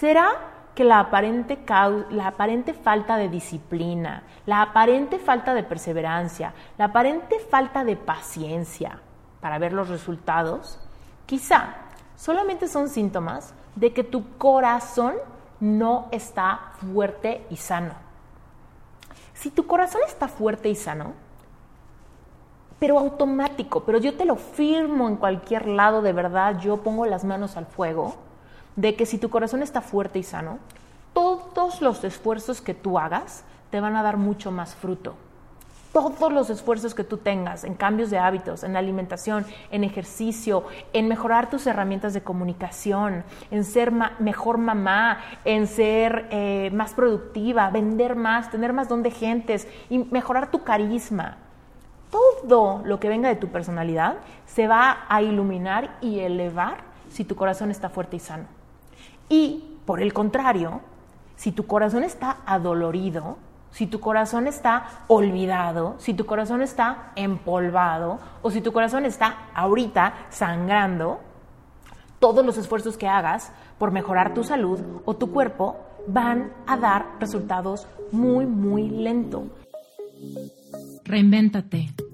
¿Será que la aparente, falta de disciplina, la aparente falta de perseverancia, la aparente falta de paciencia para ver los resultados, quizá solamente son síntomas de que tu corazón no está fuerte y sano. Si tu corazón está fuerte y sano, pero automático, pero yo te lo firmo en cualquier lado, de verdad, yo pongo las manos al fuego, de que si tu corazón está fuerte y sano, todos los esfuerzos que tú hagas te van a dar mucho más fruto. Todos los esfuerzos que tú tengas en cambios de hábitos, en alimentación, en ejercicio, en mejorar tus herramientas de comunicación, en ser mejor mamá, en ser eh, más productiva, vender más, tener más don de gentes y mejorar tu carisma. Todo lo que venga de tu personalidad se va a iluminar y elevar si tu corazón está fuerte y sano. Y por el contrario, si tu corazón está adolorido, si tu corazón está olvidado, si tu corazón está empolvado o si tu corazón está ahorita sangrando, todos los esfuerzos que hagas por mejorar tu salud o tu cuerpo van a dar resultados muy, muy lento. Reinvéntate.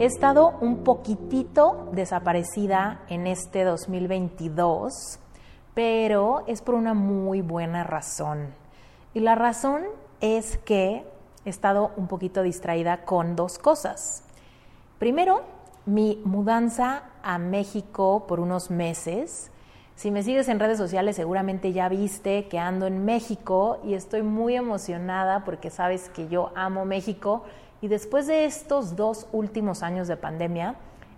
He estado un poquitito desaparecida en este 2022, pero es por una muy buena razón. Y la razón es que he estado un poquito distraída con dos cosas. Primero, mi mudanza a México por unos meses. Si me sigues en redes sociales seguramente ya viste que ando en México y estoy muy emocionada porque sabes que yo amo México y después de estos dos últimos años de pandemia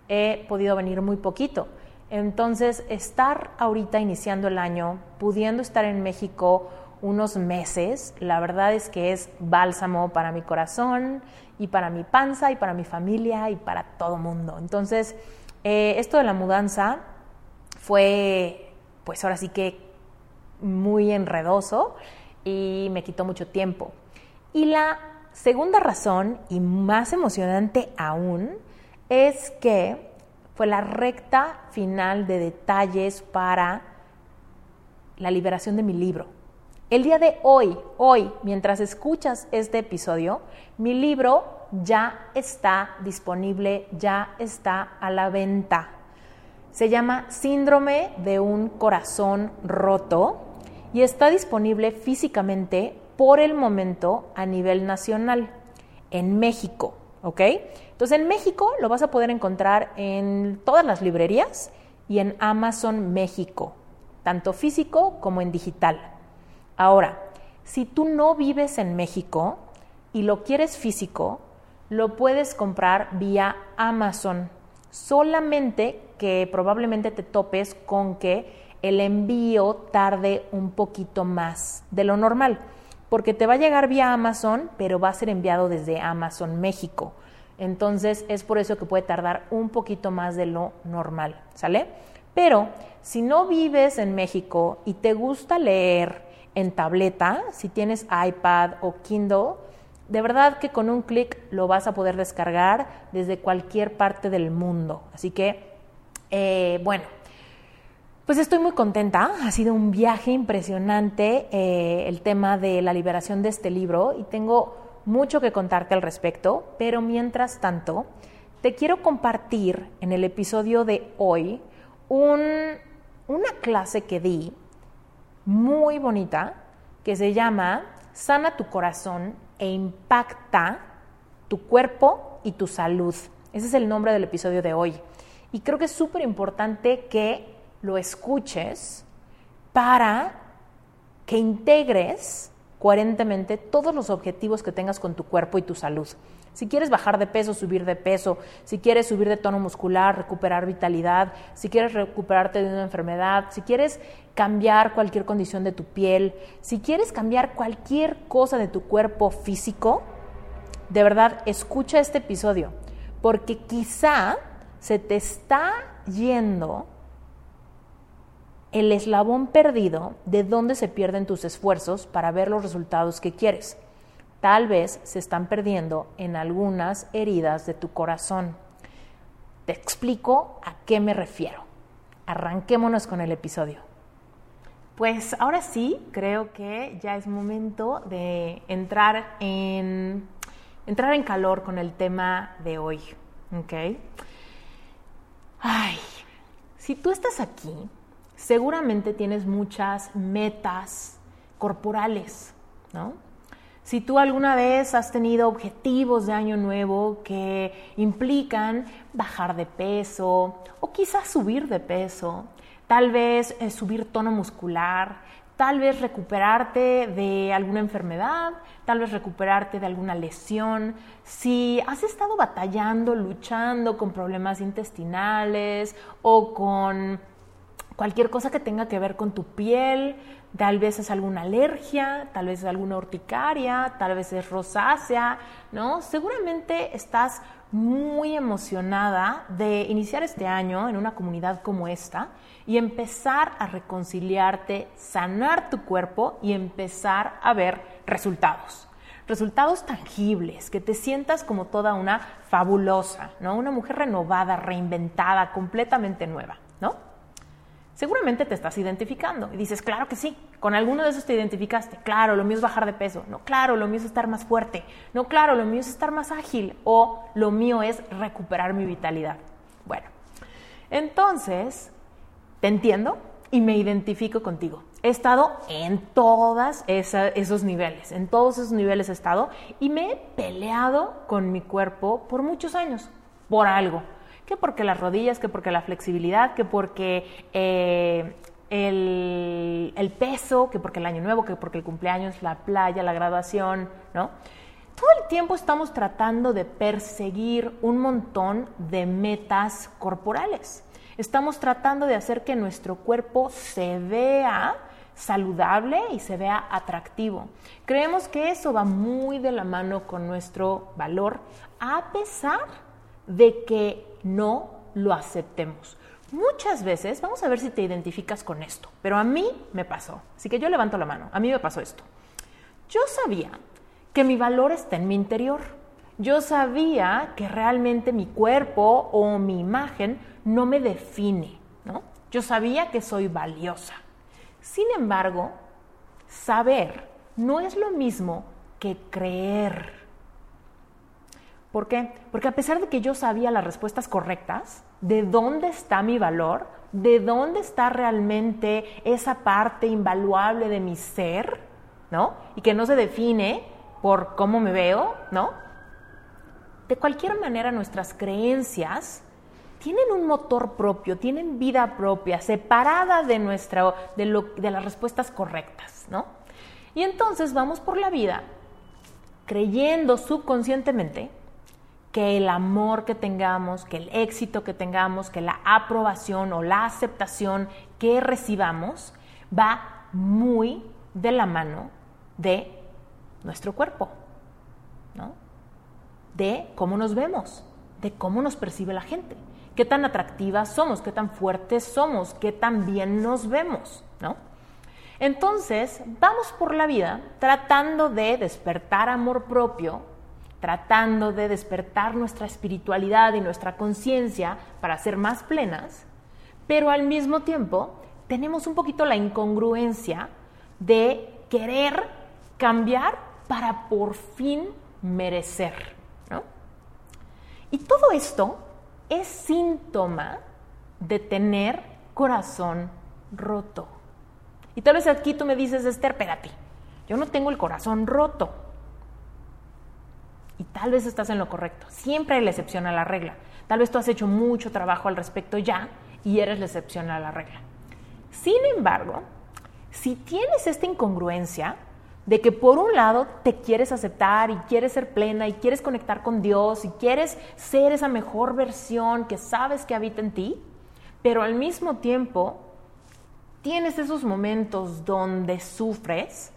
he podido venir muy poquito. Entonces, estar ahorita iniciando el año, pudiendo estar en México unos meses, la verdad es que es bálsamo para mi corazón y para mi panza y para mi familia y para todo mundo. Entonces, eh, esto de la mudanza fue, pues ahora sí que muy enredoso y me quitó mucho tiempo. Y la segunda razón, y más emocionante aún, es que fue la recta final de detalles para la liberación de mi libro. El día de hoy, hoy, mientras escuchas este episodio, mi libro ya está disponible, ya está a la venta. Se llama Síndrome de un corazón roto y está disponible físicamente por el momento a nivel nacional en México, ¿ok? Entonces en México lo vas a poder encontrar en todas las librerías y en Amazon México, tanto físico como en digital. Ahora, si tú no vives en México y lo quieres físico, lo puedes comprar vía Amazon. Solamente que probablemente te topes con que el envío tarde un poquito más de lo normal, porque te va a llegar vía Amazon, pero va a ser enviado desde Amazon México. Entonces es por eso que puede tardar un poquito más de lo normal, ¿sale? Pero si no vives en México y te gusta leer, en tableta, si tienes iPad o Kindle, de verdad que con un clic lo vas a poder descargar desde cualquier parte del mundo. Así que, eh, bueno, pues estoy muy contenta. Ha sido un viaje impresionante eh, el tema de la liberación de este libro y tengo mucho que contarte al respecto, pero mientras tanto, te quiero compartir en el episodio de hoy una clase que di muy bonita que se llama Sana tu corazón e impacta tu cuerpo y tu salud. Ese es el nombre del episodio de hoy. Y creo que es súper importante que lo escuches para que integres coherentemente todos los objetivos que tengas con tu cuerpo y tu salud. Si quieres bajar de peso, subir de peso, si quieres subir de tono muscular, recuperar vitalidad, si quieres recuperarte de una enfermedad, si quieres cambiar cualquier condición de tu piel, si quieres cambiar cualquier cosa de tu cuerpo físico, de verdad escucha este episodio, porque quizá se te está yendo el eslabón perdido de dónde se pierden tus esfuerzos para ver los resultados que quieres. Tal vez se están perdiendo en algunas heridas de tu corazón. Te explico a qué me refiero. Arranquémonos con el episodio. Pues ahora sí, creo que ya es momento de entrar en, entrar en calor con el tema de hoy. ¿Ok? Ay, si tú estás aquí, seguramente tienes muchas metas corporales, ¿no? Si tú alguna vez has tenido objetivos de año nuevo que implican bajar de peso o quizás subir de peso, tal vez eh, subir tono muscular, tal vez recuperarte de alguna enfermedad, tal vez recuperarte de alguna lesión, si has estado batallando, luchando con problemas intestinales o con cualquier cosa que tenga que ver con tu piel, tal vez es alguna alergia, tal vez es alguna urticaria, tal vez es rosácea, ¿no? Seguramente estás muy emocionada de iniciar este año en una comunidad como esta y empezar a reconciliarte, sanar tu cuerpo y empezar a ver resultados. Resultados tangibles, que te sientas como toda una fabulosa, ¿no? Una mujer renovada, reinventada, completamente nueva, ¿no? Seguramente te estás identificando y dices, claro que sí, con alguno de esos te identificaste, claro, lo mío es bajar de peso, no, claro, lo mío es estar más fuerte, no, claro, lo mío es estar más ágil o lo mío es recuperar mi vitalidad. Bueno, entonces, te entiendo y me identifico contigo. He estado en todos esos niveles, en todos esos niveles he estado y me he peleado con mi cuerpo por muchos años, por algo que porque las rodillas, que porque la flexibilidad, que porque eh, el, peso, que porque el año nuevo, que porque el cumpleaños, la playa, la graduación, ¿no? Todo el tiempo estamos tratando de perseguir un montón de metas corporales. Estamos tratando de hacer que nuestro cuerpo se vea saludable y se vea atractivo. Creemos que eso va muy de la mano con nuestro valor, a pesar de que no lo aceptemos. Muchas veces, vamos a ver si te identificas con esto, pero a mí me pasó, así que yo levanto la mano, a mí me pasó esto. Yo sabía que mi valor está en mi interior. Yo sabía que realmente mi cuerpo o mi imagen no me define, ¿no? Yo sabía que soy valiosa. Sin embargo, saber no es lo mismo que creer. ¿Por qué? Porque a pesar de que yo sabía las respuestas correctas, de dónde está mi valor, de dónde está realmente esa parte invaluable de mi ser, ¿no? Y que no se define por cómo me veo, ¿no? De cualquier manera, nuestras creencias tienen un motor propio, tienen vida propia, separada de, nuestra, de, de las respuestas correctas, ¿no? Y entonces vamos por la vida creyendo subconscientemente que el amor que tengamos, que el éxito que tengamos, que la aprobación o la aceptación que recibamos va muy de la mano de nuestro cuerpo, ¿no? De cómo nos vemos, de cómo nos percibe la gente, qué tan atractivas somos, qué tan fuertes somos, qué tan bien nos vemos, ¿no? Entonces, vamos por la vida tratando de despertar amor propio tratando de despertar nuestra espiritualidad y nuestra conciencia para ser más plenas, pero al mismo tiempo tenemos un poquito la incongruencia de querer cambiar para por fin merecer. Y todo esto es síntoma de tener corazón roto. Y tal vez aquí tú me dices, Esther, espérate, yo no tengo el corazón roto y tal vez estás en lo correcto. Siempre hay la excepción a la regla. Tal vez tú has hecho mucho trabajo al respecto ya y eres la excepción a la regla. Sin embargo, si tienes esta incongruencia de que por un lado te quieres aceptar y quieres ser plena y quieres conectar con Dios y quieres ser esa mejor versión que sabes que habita en ti, pero al mismo tiempo tienes esos momentos donde sufres,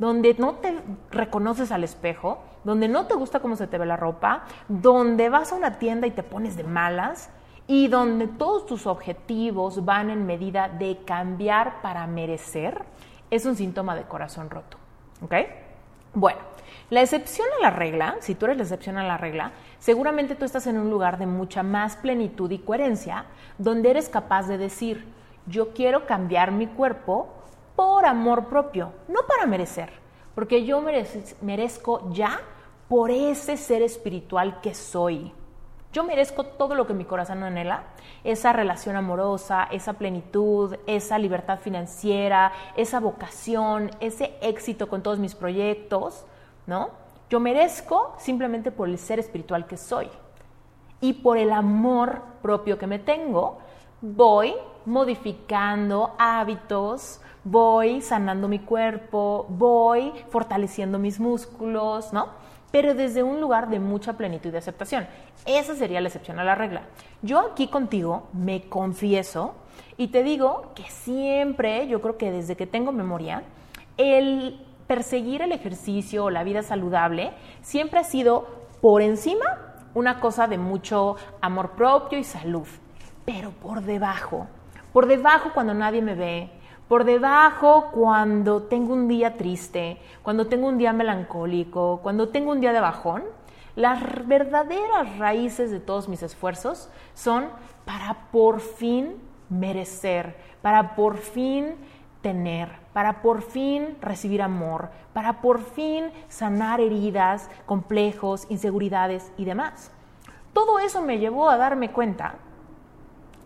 donde no te reconoces al espejo, donde no te gusta cómo se te ve la ropa, donde vas a una tienda y te pones de malas y donde todos tus objetivos van en medida de cambiar para merecer, es un síntoma de corazón roto. ¿Ok? Bueno, la excepción a la regla, si tú eres la excepción a la regla, seguramente tú estás en un lugar de mucha más plenitud y coherencia, donde eres capaz de decir, yo quiero cambiar mi cuerpo por amor propio, no para merecer, porque yo merezco ya por ese ser espiritual que soy. Yo merezco todo lo que mi corazón anhela, esa relación amorosa, esa plenitud, esa libertad financiera, esa vocación, ese éxito con todos mis proyectos, ¿no? Yo merezco simplemente por el ser espiritual que soy. Y por el amor propio que me tengo, voy modificando hábitos, voy sanando mi cuerpo, voy fortaleciendo mis músculos, ¿no? Pero desde un lugar de mucha plenitud y aceptación. Esa sería la excepción a la regla. Yo aquí contigo me confieso y te digo que siempre, yo creo que desde que tengo memoria, el perseguir el ejercicio o la vida saludable siempre ha sido por encima una cosa de mucho amor propio y salud, pero por debajo, por debajo cuando nadie me ve, por debajo cuando tengo un día triste, cuando tengo un día melancólico, cuando tengo un día de bajón, las verdaderas raíces de todos mis esfuerzos son para por fin merecer, para por fin tener, para por fin recibir amor, para por fin sanar heridas, complejos, inseguridades y demás. Todo eso me llevó a darme cuenta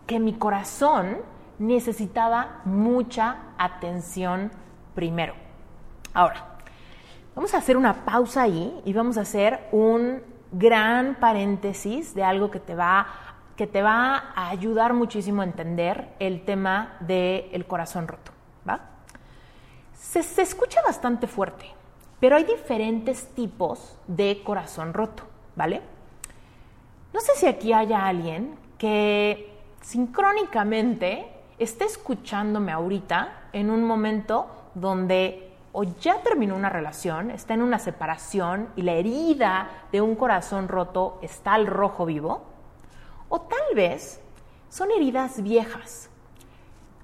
que mi corazón necesitaba mucha atención primero. Ahora, vamos a hacer una pausa ahí y vamos a hacer un gran paréntesis de algo que te va, que te va a ayudar muchísimo a entender el tema del corazón roto. ¿va? Se, se escucha bastante fuerte, pero hay diferentes tipos de corazón roto, ¿vale? No sé si aquí haya alguien que sincrónicamente esté escuchándome ahorita en un momento donde o ya terminó una relación, está en una separación y la herida de un corazón roto está al rojo vivo, o tal vez son heridas viejas,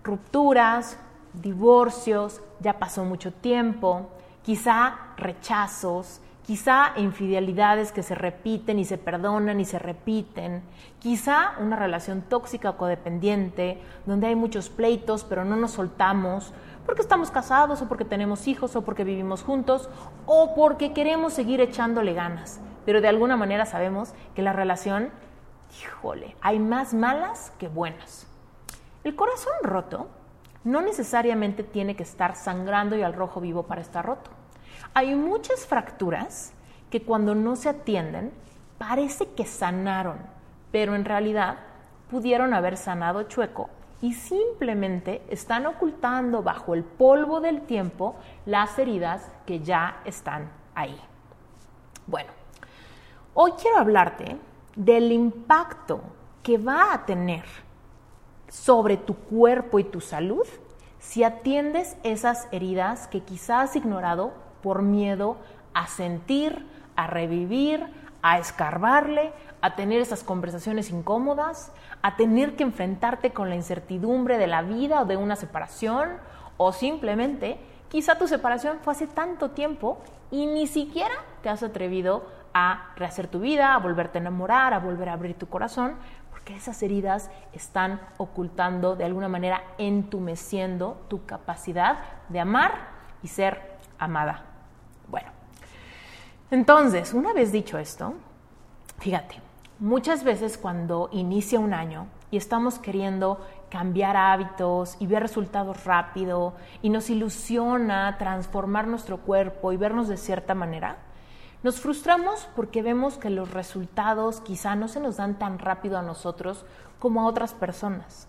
rupturas, divorcios, ya pasó mucho tiempo, quizá rechazos, quizá infidelidades que se repiten y se perdonan y se repiten, quizá una relación tóxica o codependiente, donde hay muchos pleitos pero no nos soltamos porque estamos casados o porque tenemos hijos o porque vivimos juntos o porque queremos seguir echándole ganas, pero de alguna manera sabemos que la relación, híjole, hay más malas que buenas. El corazón roto no necesariamente tiene que estar sangrando y al rojo vivo para estar roto. Hay muchas fracturas que cuando no se atienden parece que sanaron, pero en realidad pudieron haber sanado chueco y simplemente están ocultando bajo el polvo del tiempo las heridas que ya están ahí. Bueno, hoy quiero hablarte del impacto que va a tener sobre tu cuerpo y tu salud si atiendes esas heridas que quizás has ignorado por miedo a sentir, a revivir, a escarbarle, a tener esas conversaciones incómodas, a tener que enfrentarte con la incertidumbre de la vida o de una separación, o simplemente quizá tu separación fue hace tanto tiempo y ni siquiera te has atrevido a rehacer tu vida, a volverte a enamorar, a volver a abrir tu corazón, porque esas heridas están ocultando, de alguna manera entumeciendo tu capacidad de amar y ser amada. Entonces, una vez dicho esto, fíjate, muchas veces cuando inicia un año y estamos queriendo cambiar hábitos y ver resultados rápido y nos ilusiona transformar nuestro cuerpo y vernos de cierta manera, nos frustramos porque vemos que los resultados quizá no se nos dan tan rápido a nosotros como a otras personas.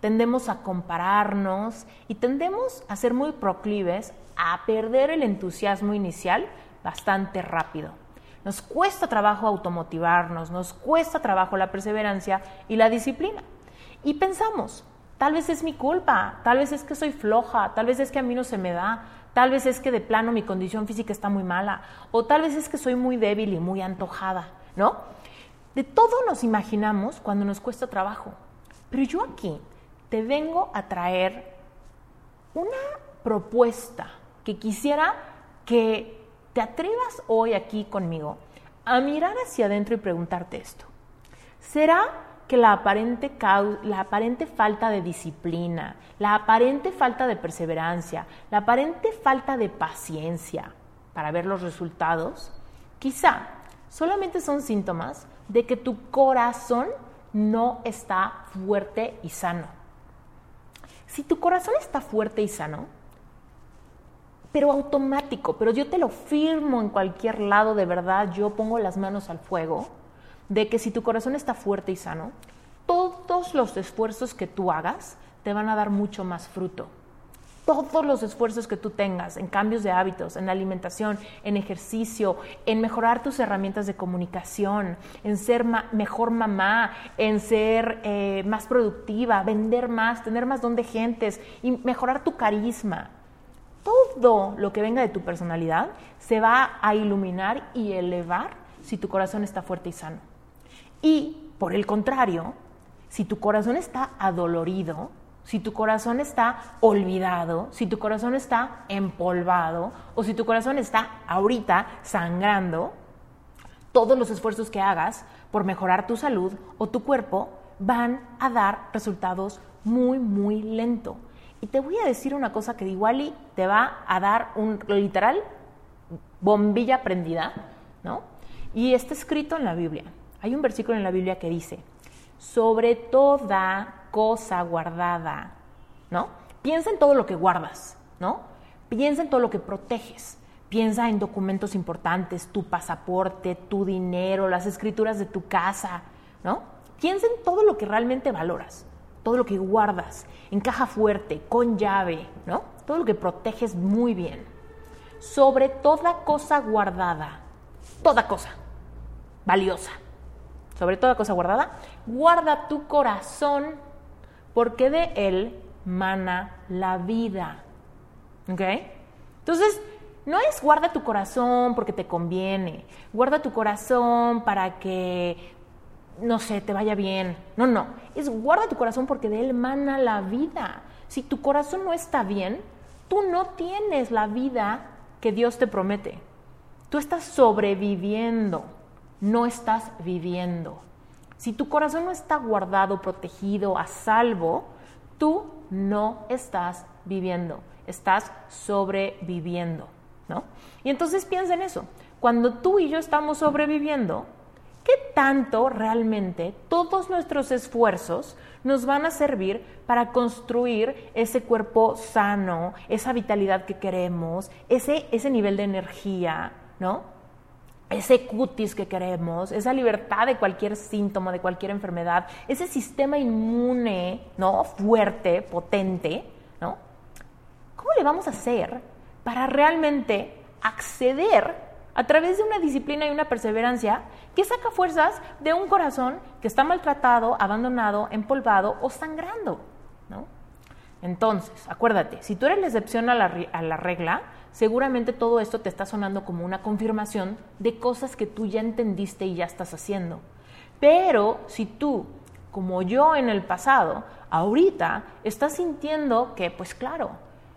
tendemos a compararnos y tendemos a ser muy proclives a perder el entusiasmo inicial bastante rápido. Nos cuesta trabajo automotivarnos, nos cuesta trabajo la perseverancia y la disciplina. Y pensamos, tal vez es mi culpa, tal vez es que soy floja, tal vez es que a mí no se me da, tal vez es que de plano mi condición física está muy mala, o tal vez es que soy muy débil y muy antojada, ¿no? De todo nos imaginamos cuando nos cuesta trabajo. Pero yo aquí te vengo a traer una propuesta que quisiera que te atrevas hoy aquí conmigo a mirar hacia adentro y preguntarte esto. ¿Será que la aparente, la aparente falta de disciplina, la aparente falta de perseverancia, la aparente falta de paciencia para ver los resultados, quizá solamente son síntomas de que tu corazón no está fuerte y sano. Si tu corazón está fuerte y sano, pero automático, pero yo te lo firmo en cualquier lado, de verdad, yo pongo las manos al fuego, de que si tu corazón está fuerte y sano, todos los esfuerzos que tú hagas te van a dar mucho más fruto. Todos los esfuerzos que tú tengas en cambios de hábitos, en alimentación, en ejercicio, en mejorar tus herramientas de comunicación, en ser mejor mamá, en ser eh, más productiva, vender más, tener más don de gentes y mejorar tu carisma, todo lo que venga de tu personalidad se va a iluminar y elevar si tu corazón está fuerte y sano. Y por el contrario, si tu corazón está adolorido, si tu corazón está olvidado, si tu corazón está empolvado o si tu corazón está ahorita sangrando, todos los esfuerzos que hagas por mejorar tu salud o tu cuerpo van a dar resultados muy, muy lento. Y te voy a decir una cosa que igual y te va a dar un literal bombilla prendida, ¿no? Y está escrito en la Biblia. Hay un versículo en la Biblia que dice, sobre toda cosa guardada, ¿no? Piensa en todo lo que guardas, ¿no? Piensa en todo lo que proteges. Piensa en documentos importantes, tu pasaporte, tu dinero, las escrituras de tu casa, ¿no? Piensa en todo lo que realmente valoras todo lo que guardas en caja fuerte, con llave, ¿no? Todo lo que proteges muy bien. Sobre toda cosa guardada, toda cosa valiosa, sobre toda cosa guardada, guarda tu corazón, porque de él mana la vida. ¿Ok? Entonces, no es guarda tu corazón porque te conviene, guarda tu corazón para que no sé, te vaya bien. No, no, es guarda tu corazón porque de él mana la vida. Si tu corazón no está bien, tú no tienes la vida que Dios te promete. Tú estás sobreviviendo, no estás viviendo. Si tu corazón no está guardado, protegido, a salvo, tú no estás viviendo, estás sobreviviendo, ¿no? Y entonces piensa en eso. Cuando tú y yo estamos sobreviviendo, ¿qué tanto realmente todos nuestros esfuerzos nos van a servir para construir ese cuerpo sano, esa vitalidad que queremos, ese, ese nivel de energía, ¿no? Ese cutis que queremos, esa libertad de cualquier síntoma, de cualquier enfermedad, ese sistema inmune, ¿no? Fuerte, potente, ¿no? ¿Cómo le vamos a hacer para realmente acceder a través de una disciplina y una perseverancia que saca fuerzas de un corazón que está maltratado, abandonado, empolvado o sangrando. ¿no? Entonces, acuérdate, si tú eres la excepción a la, a la regla, seguramente todo esto te está sonando como una confirmación de cosas que tú ya entendiste y ya estás haciendo. Pero si tú, como yo en el pasado, ahorita estás sintiendo que, pues claro,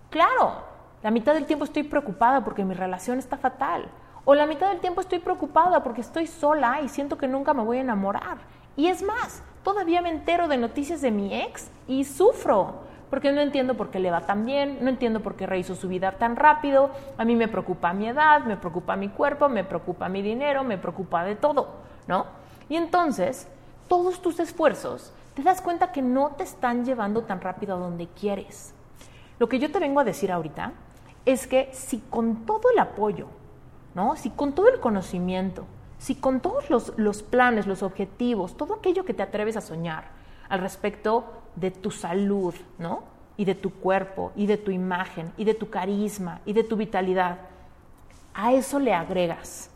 claro, la mitad del tiempo estoy preocupada porque mi relación está fatal o la mitad del tiempo estoy preocupada porque estoy sola y siento que nunca me voy a enamorar. Y es más, todavía me entero de noticias de mi ex y sufro, porque no entiendo por qué le va tan bien, no entiendo por qué rehizo su vida tan rápido, a mí me preocupa mi edad, me preocupa mi cuerpo, me preocupa mi dinero, me preocupa de todo, ¿no? Y entonces, todos tus esfuerzos, te das cuenta que no te están llevando tan rápido a donde quieres. Lo que yo te vengo a decir ahorita es que si con todo el apoyo ¿no? Si con todo el conocimiento, si con todos los, planes, los objetivos, todo aquello que te atreves a soñar al respecto de tu salud, ¿no? Y de tu cuerpo, y de tu imagen, y de tu carisma, y de tu vitalidad. A eso le agregas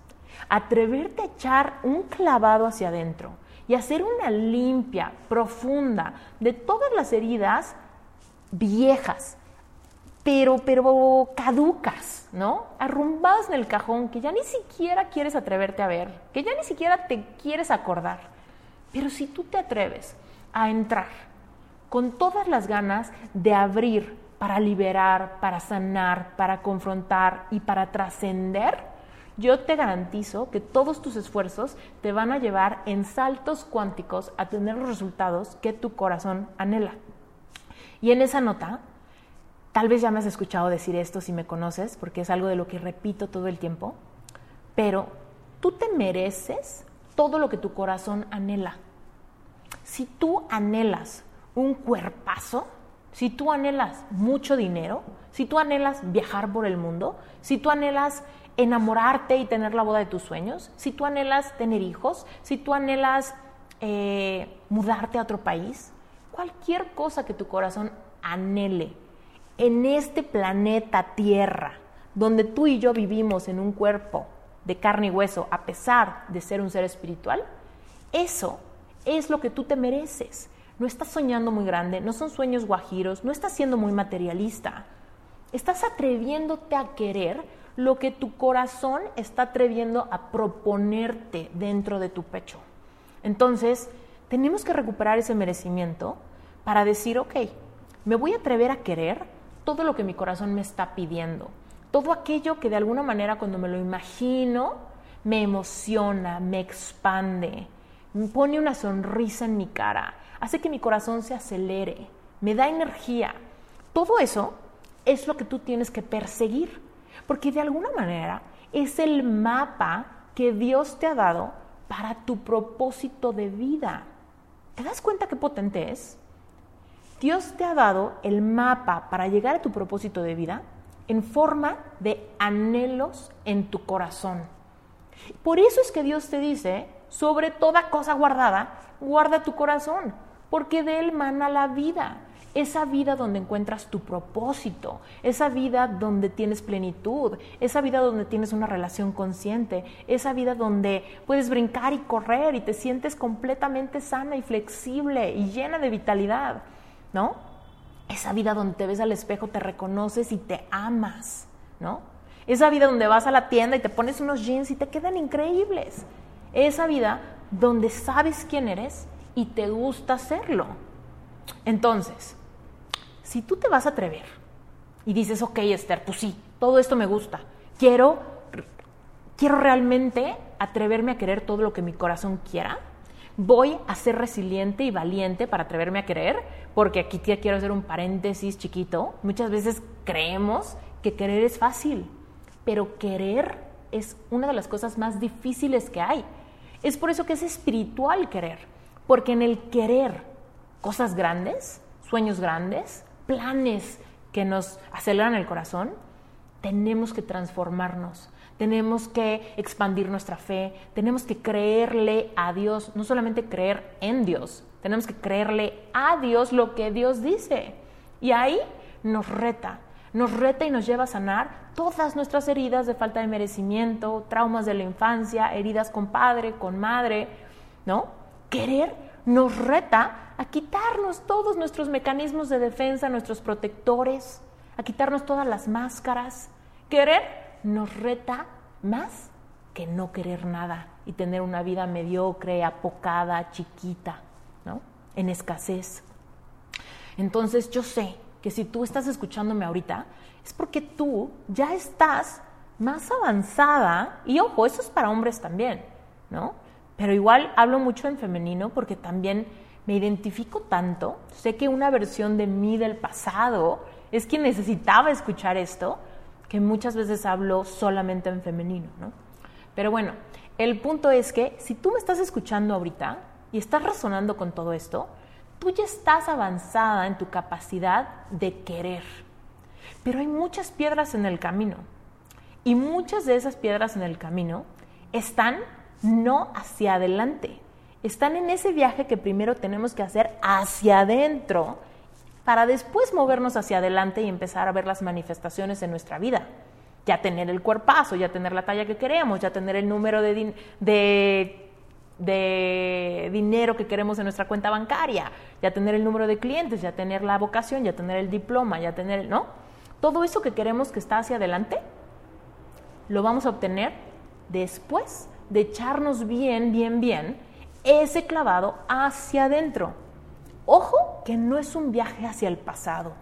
atreverte a echar un clavado hacia adentro y hacer una limpia profunda de todas las heridas viejas, pero, pero caducas, ¿no? Arrumbadas en el cajón que ya ni siquiera quieres atreverte a ver, que ya ni siquiera te quieres acordar. Pero si tú te atreves a entrar con todas las ganas de abrir para liberar, para sanar, para confrontar y para trascender, yo te garantizo que todos tus esfuerzos te van a llevar en saltos cuánticos a tener los resultados que tu corazón anhela. Y en esa nota, tal vez ya me has escuchado decir esto si me conoces, porque es algo de lo que repito todo el tiempo, pero tú te mereces todo lo que tu corazón anhela. Si tú anhelas un cuerpazo, si tú anhelas mucho dinero, si tú anhelas viajar por el mundo, si tú anhelas enamorarte y tener la boda de tus sueños, si tú anhelas tener hijos, si tú anhelas eh, mudarte a otro país, cualquier cosa que tu corazón anhele en este planeta Tierra, donde tú y yo vivimos en un cuerpo de carne y hueso, a pesar de ser un ser espiritual, eso es lo que tú te mereces. No estás soñando muy grande, no son sueños guajiros, no estás siendo muy materialista. Estás atreviéndote a querer lo que tu corazón está atreviendo a proponerte dentro de tu pecho. Entonces, tenemos que recuperar ese merecimiento para decir, ok, me voy a atrever a querer todo lo que mi corazón me está pidiendo, todo aquello que de alguna manera cuando me lo imagino me emociona, me expande, me pone una sonrisa en mi cara, hace que mi corazón se acelere, me da energía. Todo eso es lo que tú tienes que perseguir, porque de alguna manera es el mapa que Dios te ha dado para tu propósito de vida. ¿Te das cuenta qué potente es? Dios te ha dado el mapa para llegar a tu propósito de vida en forma de anhelos en tu corazón. Por eso es que Dios te dice, sobre toda cosa guardada, guarda tu corazón, porque de él mana la vida esa vida donde encuentras tu propósito, esa vida donde tienes plenitud, esa vida donde tienes una relación consciente, esa vida donde puedes brincar y correr y te sientes completamente sana y flexible y llena de vitalidad, ¿no? Esa vida donde te ves al espejo, te reconoces y te amas, ¿no? Esa vida donde vas a la tienda y te pones unos jeans y te quedan increíbles. Esa vida donde sabes quién eres y te gusta hacerlo. Entonces, si tú te vas a atrever y dices, ok, Esther, pues sí, todo esto me gusta, quiero, quiero realmente atreverme a querer todo lo que mi corazón quiera, voy a ser resiliente y valiente para atreverme a querer, porque aquí quiero hacer un paréntesis chiquito, muchas veces creemos que querer es fácil, pero querer es una de las cosas más difíciles que hay. Es por eso que es espiritual querer, porque en el querer cosas grandes, sueños grandes, planes que nos aceleran el corazón, tenemos que transformarnos, tenemos que expandir nuestra fe, tenemos que creerle a Dios, no solamente creer en Dios, tenemos que creerle a Dios lo que Dios dice. Y ahí nos reta, nos reta y nos lleva a sanar todas nuestras heridas de falta de merecimiento, traumas de la infancia, heridas con padre, con madre, ¿no? Querer nos reta a quitarnos todos nuestros mecanismos de defensa, nuestros protectores, a quitarnos todas las máscaras. Querer nos reta más que no querer nada y tener una vida mediocre, apocada, chiquita, ¿no? En escasez. Entonces yo sé que si tú estás escuchándome ahorita, es porque tú ya estás más avanzada, y ojo, eso es para hombres también, ¿no? Pero igual hablo mucho en femenino porque también me identifico tanto, sé que una versión de mí del pasado es quien necesitaba escuchar esto, que muchas veces hablo solamente en femenino, ¿no? Pero bueno, el punto es que si tú me estás escuchando ahorita y estás razonando con todo esto, tú ya estás avanzada en tu capacidad de querer. Pero hay muchas piedras en el camino. Y muchas de esas piedras en el camino están no hacia adelante, están en ese viaje que primero tenemos que hacer hacia adentro para después movernos hacia adelante y empezar a ver las manifestaciones en nuestra vida. Ya tener el cuerpazo, ya tener la talla que queremos, ya tener el número de, de, de dinero que queremos en nuestra cuenta bancaria, ya tener el número de clientes, ya tener la vocación, ya tener el diploma, ya tener, ¿no? Todo eso que queremos que está hacia adelante, lo vamos a obtener después de echarnos bien, bien, bien ese clavado hacia adentro. Ojo que no es un viaje hacia el pasado,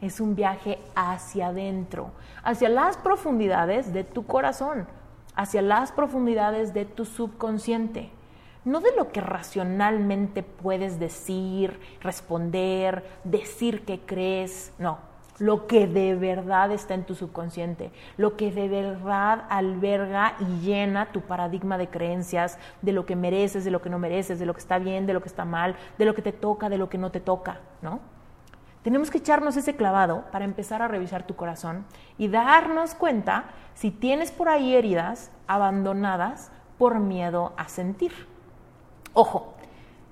es un viaje hacia adentro, hacia las profundidades de tu corazón, hacia las profundidades de tu subconsciente. No de lo que racionalmente puedes decir, responder, decir que crees, no lo que de verdad está en tu subconsciente, lo que de verdad alberga y llena tu paradigma de creencias, de lo que mereces, de lo que no mereces, de lo que está bien, de lo que está mal, de lo que te toca, de lo que no te toca, ¿no? Tenemos que echarnos ese clavado para empezar a revisar tu corazón y darnos cuenta si tienes por ahí heridas abandonadas por miedo a sentir. Ojo,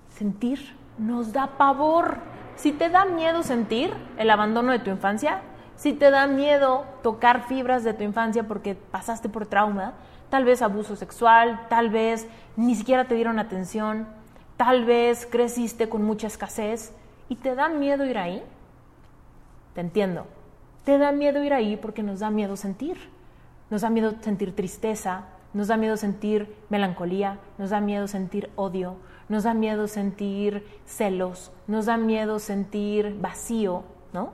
sentir nos da pavor si te da miedo sentir el abandono de tu infancia, si te da miedo tocar fibras de tu infancia porque pasaste por trauma, tal vez abuso sexual, tal vez ni siquiera te dieron atención, tal vez creciste con mucha escasez y te da miedo ir ahí, te entiendo. Te da miedo ir ahí porque nos da miedo sentir. Nos da miedo sentir tristeza, nos da miedo sentir melancolía, nos da miedo sentir odio, nos da miedo sentir celos, nos da miedo sentir vacío, ¿no?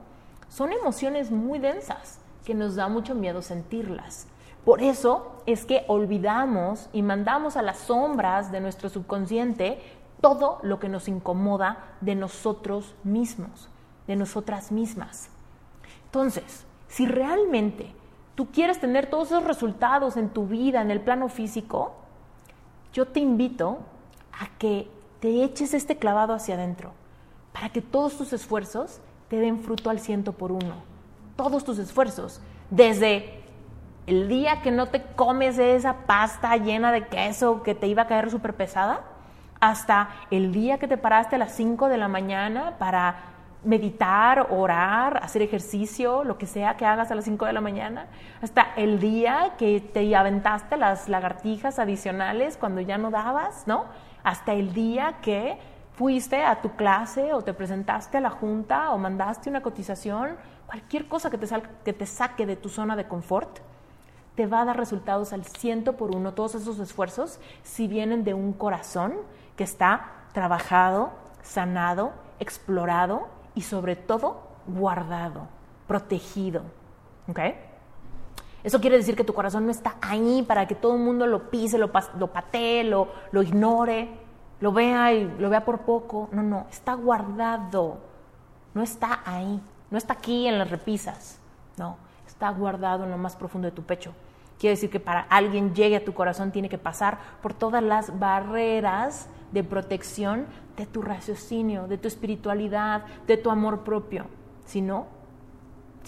Son emociones muy densas que nos da mucho miedo sentirlas. Por eso es que olvidamos y mandamos a las sombras de nuestro subconsciente todo lo que nos incomoda de nosotros mismos, de nosotras mismas. Entonces, si realmente tú quieres tener todos esos resultados en tu vida, en el plano físico, yo te invito a que te eches este clavado hacia adentro, para que todos tus esfuerzos te den fruto al ciento por uno. Todos tus esfuerzos, desde el día que no te comes esa pasta llena de queso que te iba a caer súper pesada, hasta el día que te paraste a las 5 de la mañana para meditar, orar, hacer ejercicio, lo que sea que hagas a las 5 de la mañana, hasta el día que te aventaste las lagartijas adicionales cuando ya no dabas, ¿no? Hasta el día que fuiste a tu clase o te presentaste a la junta o mandaste una cotización, cualquier cosa que te, que te saque de tu zona de confort, te va a dar resultados al ciento por uno, todos esos esfuerzos, si vienen de un corazón que está trabajado, sanado, explorado y sobre todo guardado, protegido. ¿Ok? Eso quiere decir que tu corazón no está ahí para que todo el mundo lo pise, lo, patee, lo, lo ignore, lo vea y lo vea por poco. No, no, está guardado. No está ahí. No está aquí en las repisas. No, está guardado en lo más profundo de tu pecho. Quiere decir que para alguien llegue a tu corazón tiene que pasar por todas las barreras de protección de tu raciocinio, de tu espiritualidad, de tu amor propio. Si no,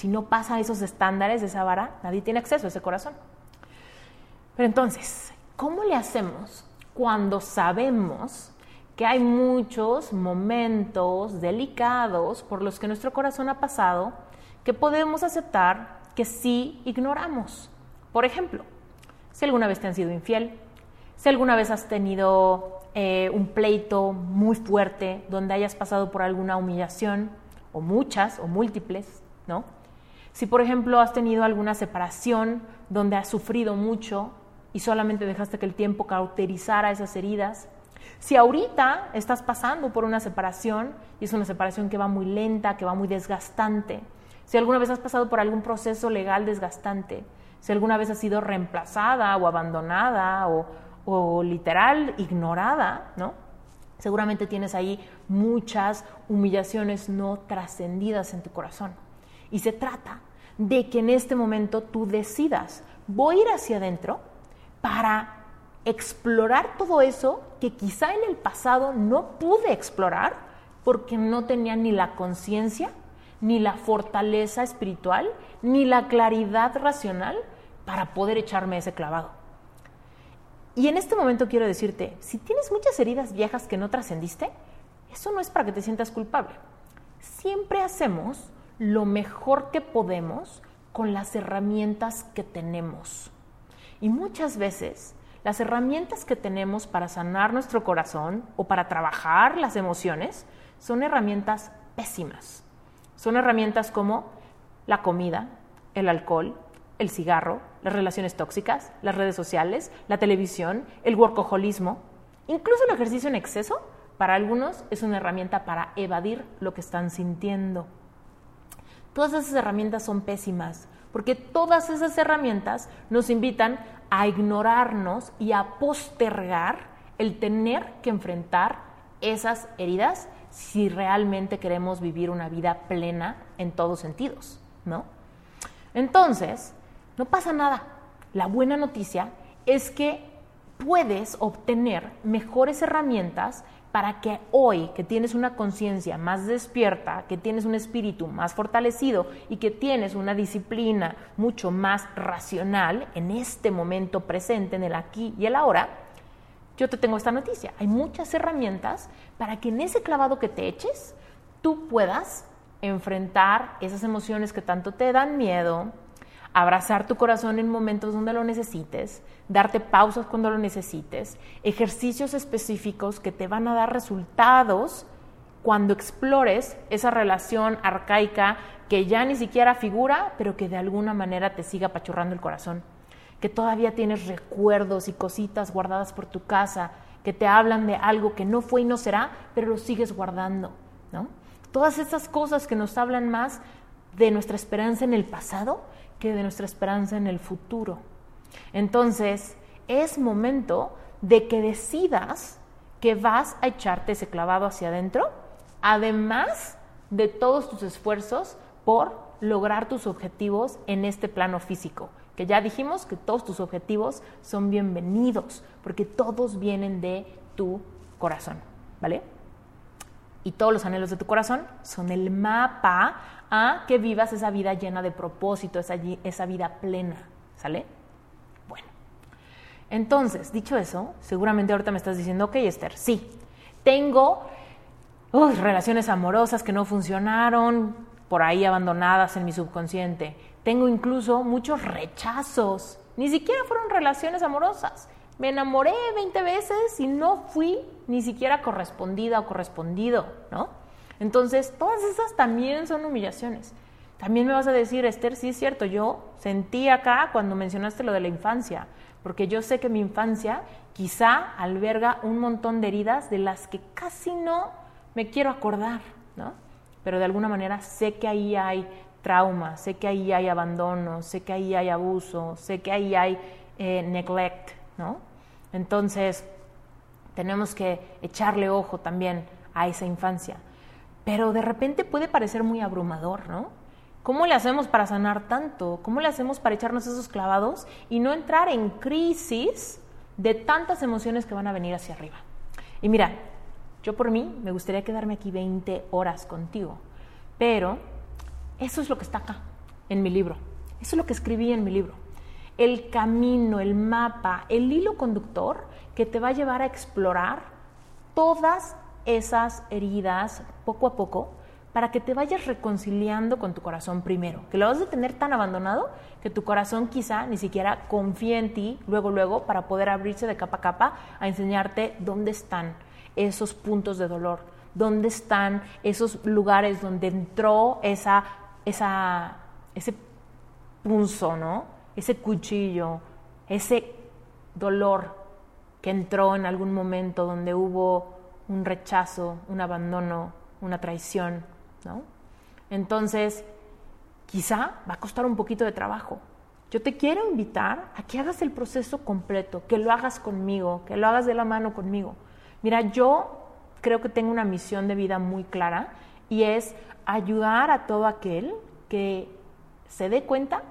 si no pasa esos estándares de esa vara, nadie tiene acceso a ese corazón. Pero entonces, ¿cómo le hacemos cuando sabemos que hay muchos momentos delicados por los que nuestro corazón ha pasado que podemos aceptar que sí ignoramos? Por ejemplo, si alguna vez te han sido infiel, si alguna vez has tenido eh, un pleito muy fuerte donde hayas pasado por alguna humillación, o muchas, o múltiples, ¿no? Si, por ejemplo, has tenido alguna separación donde has sufrido mucho y solamente dejaste que el tiempo cauterizara esas heridas, si ahorita estás pasando por una separación y es una separación que va muy lenta, que va muy desgastante, si alguna vez has pasado por algún proceso legal desgastante, si alguna vez has sido reemplazada o abandonada o, literal ignorada, ¿no? Seguramente tienes ahí muchas humillaciones no trascendidas en tu corazón. Y se trata de que en este momento tú decidas, voy a ir hacia adentro para explorar todo eso que quizá en el pasado no pude explorar porque no tenía ni la conciencia, ni la fortaleza espiritual, ni la claridad racional para poder echarme ese clavado. Y en este momento quiero decirte, si tienes muchas heridas viejas que no trascendiste, eso no es para que te sientas culpable. Siempre hacemos lo mejor que podemos con las herramientas que tenemos. Y muchas veces las herramientas que tenemos para sanar nuestro corazón o para trabajar las emociones son herramientas pésimas. Son herramientas como la comida, el alcohol, el cigarro, las relaciones tóxicas, las redes sociales, la televisión, el workaholismo, incluso el ejercicio en exceso, para algunos es una herramienta para evadir lo que están sintiendo. Todas esas herramientas son pésimas, porque todas esas herramientas nos invitan a ignorarnos y a postergar el tener que enfrentar esas heridas si realmente queremos vivir una vida plena en todos sentidos, ¿no? Entonces, no pasa nada. La buena noticia es que puedes obtener mejores herramientas para que hoy, que tienes una conciencia más despierta, que tienes un espíritu más fortalecido y que tienes una disciplina mucho más racional en este momento presente, en el aquí y el ahora, yo te tengo esta noticia. Hay muchas herramientas para que en ese clavado que te eches, tú puedas enfrentar esas emociones que tanto te dan miedo, abrazar tu corazón en momentos donde lo necesites, darte pausas cuando lo necesites, ejercicios específicos que te van a dar resultados cuando explores esa relación arcaica que ya ni siquiera figura, pero que de alguna manera te siga apachurrando el corazón, que todavía tienes recuerdos y cositas guardadas por tu casa, que te hablan de algo que no fue y no será, pero lo sigues guardando, ¿no? Todas esas cosas que nos hablan más de nuestra esperanza en el pasado que de nuestra esperanza en el futuro. Entonces, es momento de que decidas que vas a echarte ese clavado hacia adentro, además de todos tus esfuerzos por lograr tus objetivos en este plano físico, que ya dijimos que todos tus objetivos son bienvenidos, porque todos vienen de tu corazón, ¿vale? Y todos los anhelos de tu corazón son el mapa a que vivas esa vida llena de propósito, esa, esa vida plena, ¿sale? Bueno, entonces, dicho eso, seguramente ahorita me estás diciendo, ok, Esther, sí, tengo relaciones amorosas que no funcionaron, por ahí abandonadas en mi subconsciente. Tengo incluso muchos rechazos, ni siquiera fueron relaciones amorosas. Me enamoré 20 veces y no fui ni siquiera correspondida o correspondido, ¿no? Entonces, todas esas también son humillaciones. También me vas a decir, Esther, sí es cierto, yo sentí acá cuando mencionaste lo de la infancia, porque yo sé que mi infancia quizá alberga un montón de heridas de las que casi no me quiero acordar, ¿no? Pero de alguna manera sé que ahí hay trauma, sé que ahí hay abandono, sé que ahí hay abuso, sé que ahí hay eh, neglect, ¿no? Entonces, tenemos que echarle ojo también a esa infancia pero de repente puede parecer muy abrumador, ¿no? ¿Cómo le hacemos para sanar tanto? ¿Cómo le hacemos para echarnos esos clavados y no entrar en crisis de tantas emociones que van a venir hacia arriba? Y mira, yo por mí me gustaría quedarme aquí 20 horas contigo, pero eso es lo que está acá, en mi libro. Eso es lo que escribí en mi libro. El camino, el mapa, el hilo conductor que te va a llevar a explorar todas esas heridas poco a poco para que te vayas reconciliando con tu corazón primero, que lo vas a tener tan abandonado que tu corazón quizá ni siquiera confíe en ti luego, luego, para poder abrirse de capa a capa a enseñarte dónde están esos puntos de dolor, dónde están esos lugares donde entró esa, esa, ese punzo, ¿no? Ese cuchillo, ese dolor que entró en algún momento donde hubo un rechazo, un abandono, una traición, ¿no? Entonces, quizá va a costar un poquito de trabajo. Yo te quiero invitar a que hagas el proceso completo, que lo hagas conmigo, que lo hagas de la mano conmigo. Mira, yo creo que tengo una misión de vida muy clara y es ayudar a todo aquel que se dé cuenta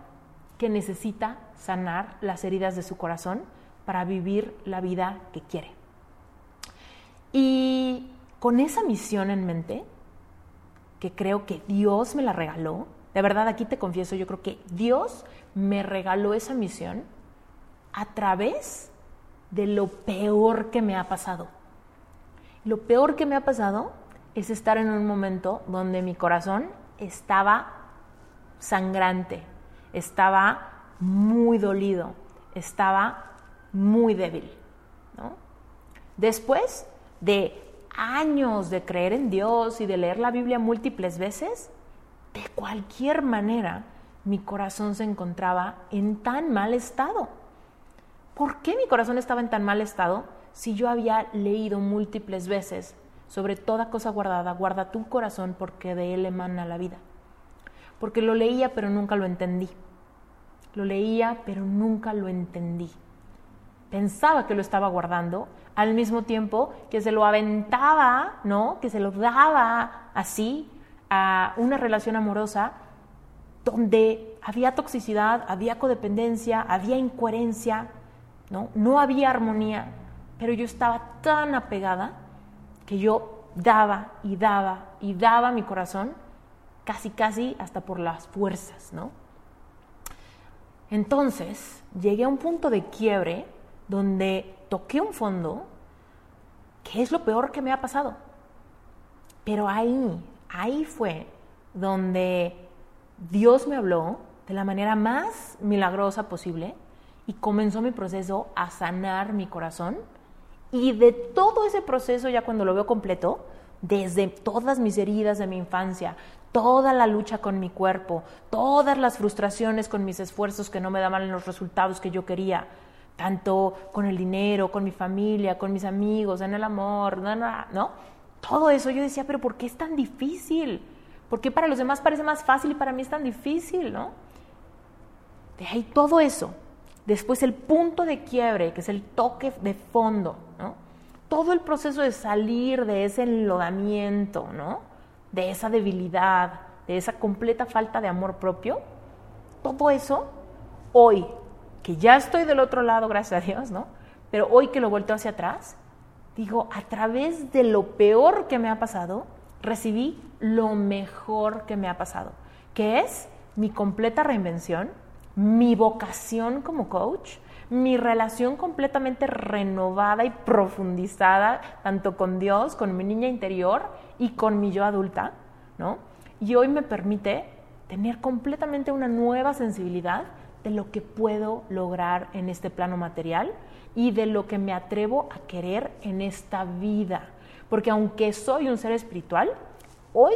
que necesita sanar las heridas de su corazón para vivir la vida que quiere. Y con esa misión en mente, que creo que Dios me la regaló, de verdad aquí te confieso, yo creo que Dios me regaló esa misión a través de lo peor que me ha pasado. Lo peor que me ha pasado es estar en un momento donde mi corazón estaba sangrante, estaba muy dolido, estaba muy débil. Después de años de creer en Dios y de leer la Biblia múltiples veces, de cualquier manera mi corazón se encontraba en tan mal estado. ¿Por qué mi corazón estaba en tan mal estado si yo había leído múltiples veces sobre toda cosa guardada, guarda tu corazón porque de él emana la vida? Porque lo leía pero nunca lo entendí. Lo leía pero nunca lo entendí. Pensaba que lo estaba guardando, al mismo tiempo que se lo aventaba, ¿no? Que se lo daba así a una relación amorosa donde había toxicidad, había codependencia, había incoherencia, ¿no? No había armonía, pero yo estaba tan apegada que yo daba y daba y daba mi corazón casi casi hasta por las fuerzas, ¿no? Entonces, llegué a un punto de quiebre donde toqué un fondo que es lo peor que me ha pasado. Pero ahí, ahí fue donde Dios me habló de la manera más milagrosa posible y comenzó mi proceso a sanar mi corazón. Y de todo ese proceso, ya cuando lo veo completo, desde todas mis heridas de mi infancia, toda la lucha con mi cuerpo, todas las frustraciones con mis esfuerzos que no me daban los resultados que yo quería, tanto con el dinero, con mi familia, con mis amigos, en el amor, no, no, no. Todo eso yo decía, pero ¿por qué es tan difícil? ¿Por qué para los demás parece más fácil y para mí es tan difícil, no? De ahí todo eso. Después el punto de quiebre, que es el toque de fondo, ¿no? Todo el proceso de salir de ese enlodamiento, ¿no? De esa debilidad, de esa completa falta de amor propio. Todo eso, hoy, que ya estoy del otro lado, gracias a Dios, ¿no? Pero hoy que lo vuelto hacia atrás, digo, a través de lo peor que me ha pasado, recibí lo mejor que me ha pasado, que es mi completa reinvención, mi vocación como coach, mi relación completamente renovada y profundizada, tanto con Dios, con mi niña interior y con mi yo adulta, ¿no? Y hoy me permite tener completamente una nueva sensibilidad de lo que puedo lograr en este plano material y de lo que me atrevo a querer en esta vida. Porque aunque soy un ser espiritual, hoy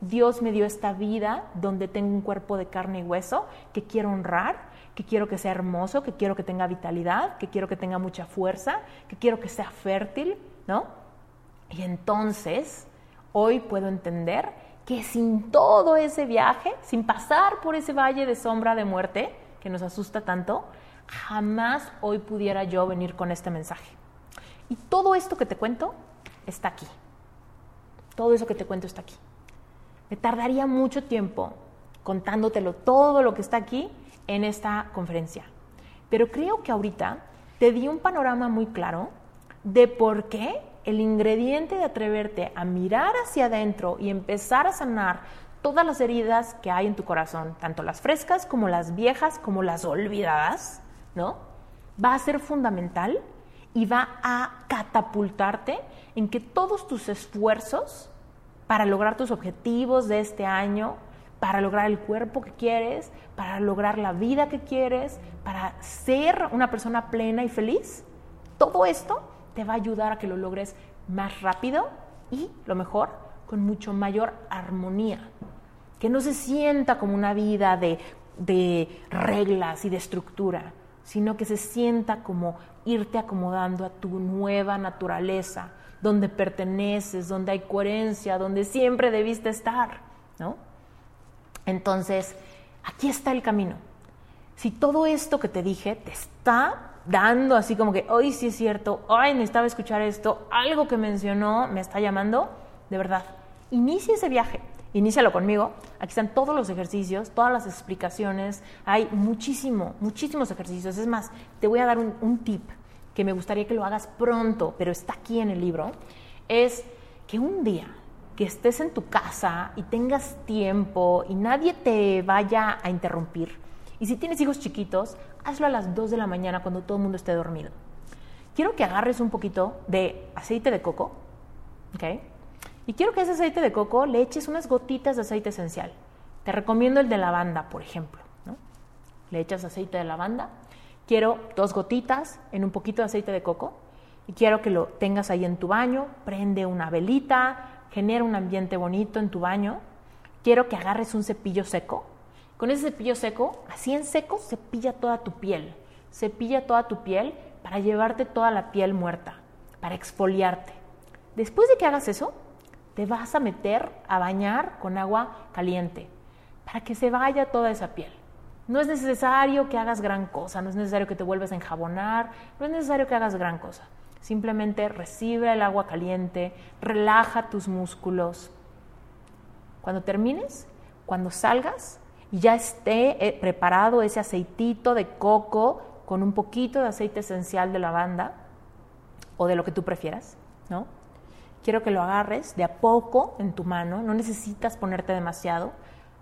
Dios me dio esta vida donde tengo un cuerpo de carne y hueso que quiero honrar, que quiero que sea hermoso, que quiero que tenga vitalidad, que quiero que tenga mucha fuerza, que quiero que sea fértil, ¿no? Y entonces, hoy puedo entender que sin todo ese viaje, sin pasar por ese valle de sombra de muerte que nos asusta tanto, jamás hoy pudiera yo venir con este mensaje. Y todo esto que te cuento está aquí. Todo eso que te cuento está aquí. Me tardaría mucho tiempo contándotelo todo lo que está aquí en esta conferencia. Pero creo que ahorita te di un panorama muy claro de por qué el ingrediente de atreverte a mirar hacia adentro y empezar a sanar todas las heridas que hay en tu corazón, tanto las frescas como las viejas, como las olvidadas, ¿no? Va a ser fundamental y va a catapultarte en que todos tus esfuerzos para lograr tus objetivos de este año, para lograr el cuerpo que quieres, para lograr la vida que quieres, para ser una persona plena y feliz, todo esto te va a ayudar a que lo logres más rápido y, lo mejor, con mucho mayor armonía. Que no se sienta como una vida de, de reglas y de estructura, sino que se sienta como irte acomodando a tu nueva naturaleza, donde perteneces, donde hay coherencia, donde siempre debiste estar, ¿no? Entonces, aquí está el camino. Si todo esto que te dije te está dando así como que, hoy sí es cierto, ay, necesitaba escuchar esto, algo que mencionó me está llamando, de verdad, inicia ese viaje, inícialo conmigo. Aquí están todos los ejercicios, todas las explicaciones, hay muchísimo, muchísimos ejercicios. Es más, te voy a dar un, tip que me gustaría que lo hagas pronto, pero está aquí en el libro, es que un día que estés en tu casa y tengas tiempo y nadie te vaya a interrumpir, y si tienes hijos chiquitos, hazlo a las 2 de la mañana cuando todo el mundo esté dormido. quiero que agarres un poquito de aceite de coco, ¿ok? Y quiero que ese aceite de coco le eches unas gotitas de aceite esencial. Te recomiendo el de lavanda, por ejemplo. ¿no? Le echas aceite de lavanda. Quiero dos gotitas en un poquito de aceite de coco y quiero que lo tengas ahí en tu baño. Prende una velita, genera un ambiente bonito en tu baño. Quiero que agarres un cepillo seco. Con ese cepillo seco, así en seco, cepilla toda tu piel. Cepilla toda tu piel para llevarte toda la piel muerta, para exfoliarte. Después de que hagas eso, te vas a meter a bañar con agua caliente para que se vaya toda esa piel. No es necesario que hagas gran cosa, no es necesario que te vuelvas a enjabonar, no es necesario que hagas gran cosa. Simplemente recibe el agua caliente, relaja tus músculos. Cuando termines, cuando salgas y ya esté eh, preparado ese aceitito de coco con un poquito de aceite esencial de lavanda o de lo que tú prefieras, ¿no? Quiero que lo agarres de a poco en tu mano, no necesitas ponerte demasiado,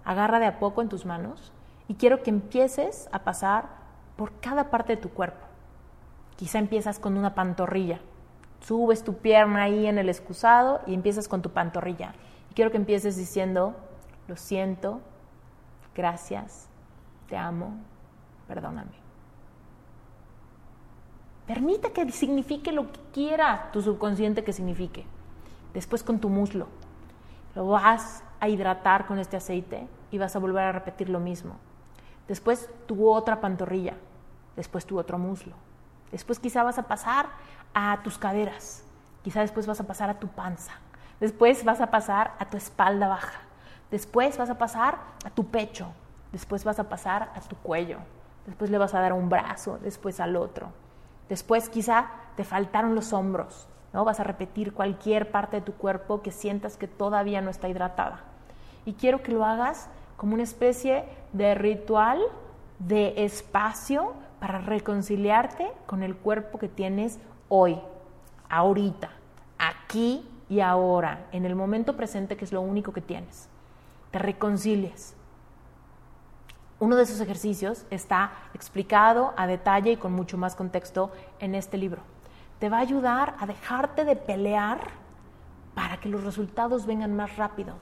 agarra de a poco en tus manos y quiero que empieces a pasar por cada parte de tu cuerpo. Quizá empiezas con una pantorrilla, subes tu pierna ahí en el excusado y empiezas con tu pantorrilla. Y quiero que empieces diciendo, lo siento, gracias, te amo, perdóname. Permite que signifique lo que quiera tu subconsciente que signifique después con tu muslo. Lo vas a hidratar con este aceite y vas a volver a repetir lo mismo. Después tu otra pantorrilla, después tu otro muslo. Después quizá vas a pasar a tus caderas, quizá después vas a pasar a tu panza, después vas a pasar a tu espalda baja, después vas a pasar a tu pecho, después vas a pasar a tu cuello, después le vas a dar un brazo, después al otro. Después quizá te faltaron los hombros, ¿no? Vas a repetir cualquier parte de tu cuerpo que sientas que todavía no está hidratada. Y quiero que lo hagas como una especie de ritual de espacio para reconciliarte con el cuerpo que tienes hoy, ahorita, aquí y ahora, en el momento presente que es lo único que tienes. Te reconcilies. Uno de esos ejercicios está explicado a detalle y con mucho más contexto en este libro te va a ayudar a dejarte de pelear para que los resultados vengan más rápido.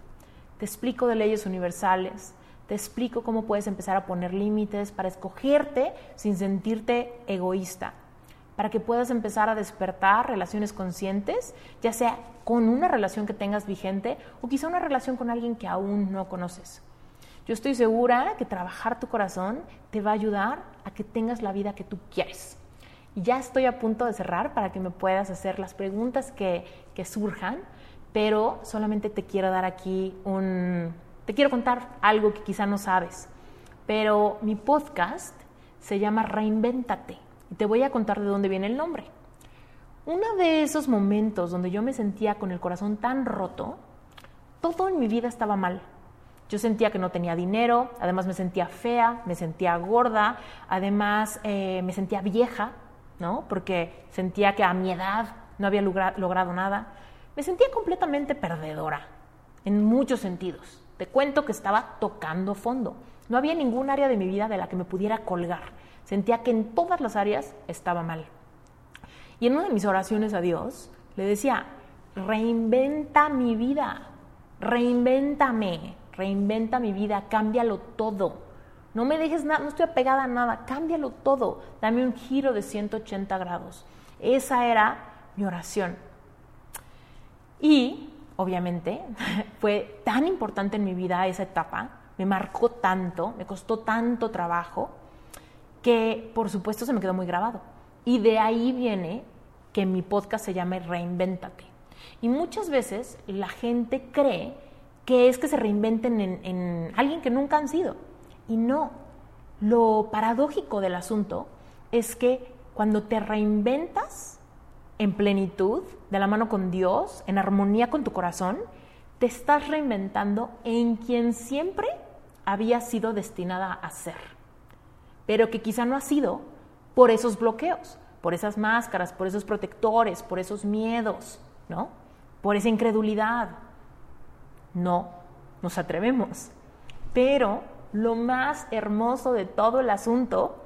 Te explico de leyes universales, te explico cómo puedes empezar a poner límites para escogerte sin sentirte egoísta, para que puedas empezar a despertar relaciones conscientes, ya sea con una relación que tengas vigente o quizá una relación con alguien que aún no conoces. Yo estoy segura que trabajar tu corazón te va a ayudar a que tengas la vida que tú quieres. Ya estoy a punto de cerrar para que me puedas hacer las preguntas que, que surjan, pero solamente te quiero dar aquí un... Te quiero contar algo que quizá no sabes, pero mi podcast se llama Reinvéntate y te voy a contar de dónde viene el nombre. Uno de esos momentos donde yo me sentía con el corazón tan roto, todo en mi vida estaba mal. Yo sentía que no tenía dinero, además me sentía fea, me sentía gorda, además eh, me sentía vieja, ¿no? Porque sentía que a mi edad no había logrado nada. Me sentía completamente perdedora, en muchos sentidos. Te cuento que estaba tocando fondo. No había ningún área de mi vida de la que me pudiera colgar. Sentía que en todas las áreas estaba mal. Y en una de mis oraciones a Dios le decía, reinventa mi vida, reinvéntame, reinventa mi vida, cámbialo todo. No me dejes nada, no estoy apegada a nada, cámbialo todo, dame un giro de 180 grados. Esa era mi oración. Y, obviamente, fue tan importante en mi vida esa etapa, me marcó tanto, me costó tanto trabajo, que por supuesto se me quedó muy grabado. Y de ahí viene que mi podcast se llame Reinvéntate. Y muchas veces la gente cree que es que se reinventen en, en alguien que nunca han sido. Y no, lo paradójico del asunto es que cuando te reinventas en plenitud, de la mano con Dios, en armonía con tu corazón, te estás reinventando en quien siempre había sido destinada a ser, pero que quizá no ha sido por esos bloqueos, por esas máscaras, por esos protectores, por esos miedos, ¿no? Por esa incredulidad. No, nos atrevemos. Pero lo más hermoso de todo el asunto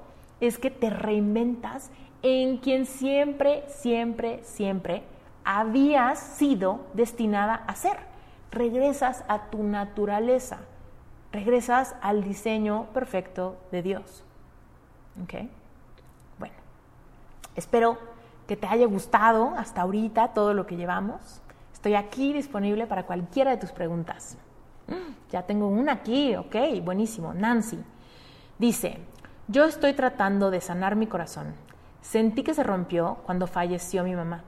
es que te reinventas en quien siempre, siempre, siempre habías sido destinada a ser. Regresas a tu naturaleza, regresas al diseño perfecto de Dios. Bueno, espero que te haya gustado hasta ahorita todo lo que llevamos. Estoy aquí disponible para cualquiera de tus preguntas. Ya tengo una aquí, ok, buenísimo. Nancy dice, yo estoy tratando de sanar mi corazón. Sentí que se rompió cuando falleció mi mamá.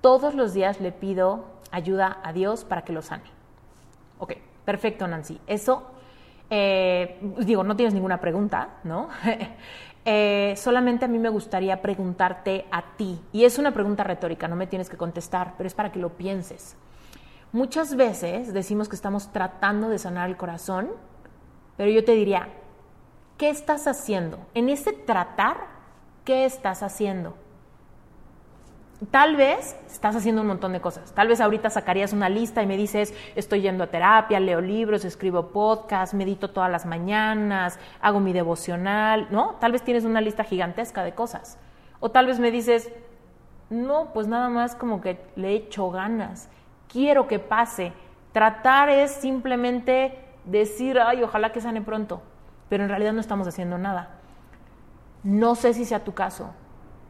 Todos los días le pido ayuda a Dios para que lo sane. Ok, perfecto, Nancy. Eso, eh, digo, no tienes ninguna pregunta, ¿no? Eh, solamente a mí me gustaría preguntarte a ti, y es una pregunta retórica, no me tienes que contestar, pero es para que lo pienses. Muchas veces decimos que estamos tratando de sanar el corazón, pero yo te diría, ¿qué estás haciendo? En ese tratar, ¿qué estás haciendo? Tal vez estás haciendo un montón de cosas. Tal vez ahorita sacarías una lista y me dices, estoy yendo a terapia, leo libros, escribo podcast, medito todas las mañanas, hago mi devocional, ¿no? Tal vez tienes una lista gigantesca de cosas. O tal vez me dices, no, pues nada más como que le echo ganas, quiero que pase. Tratar es simplemente decir, ay, ojalá que sane pronto, pero en realidad no estamos haciendo nada. No sé si sea tu caso,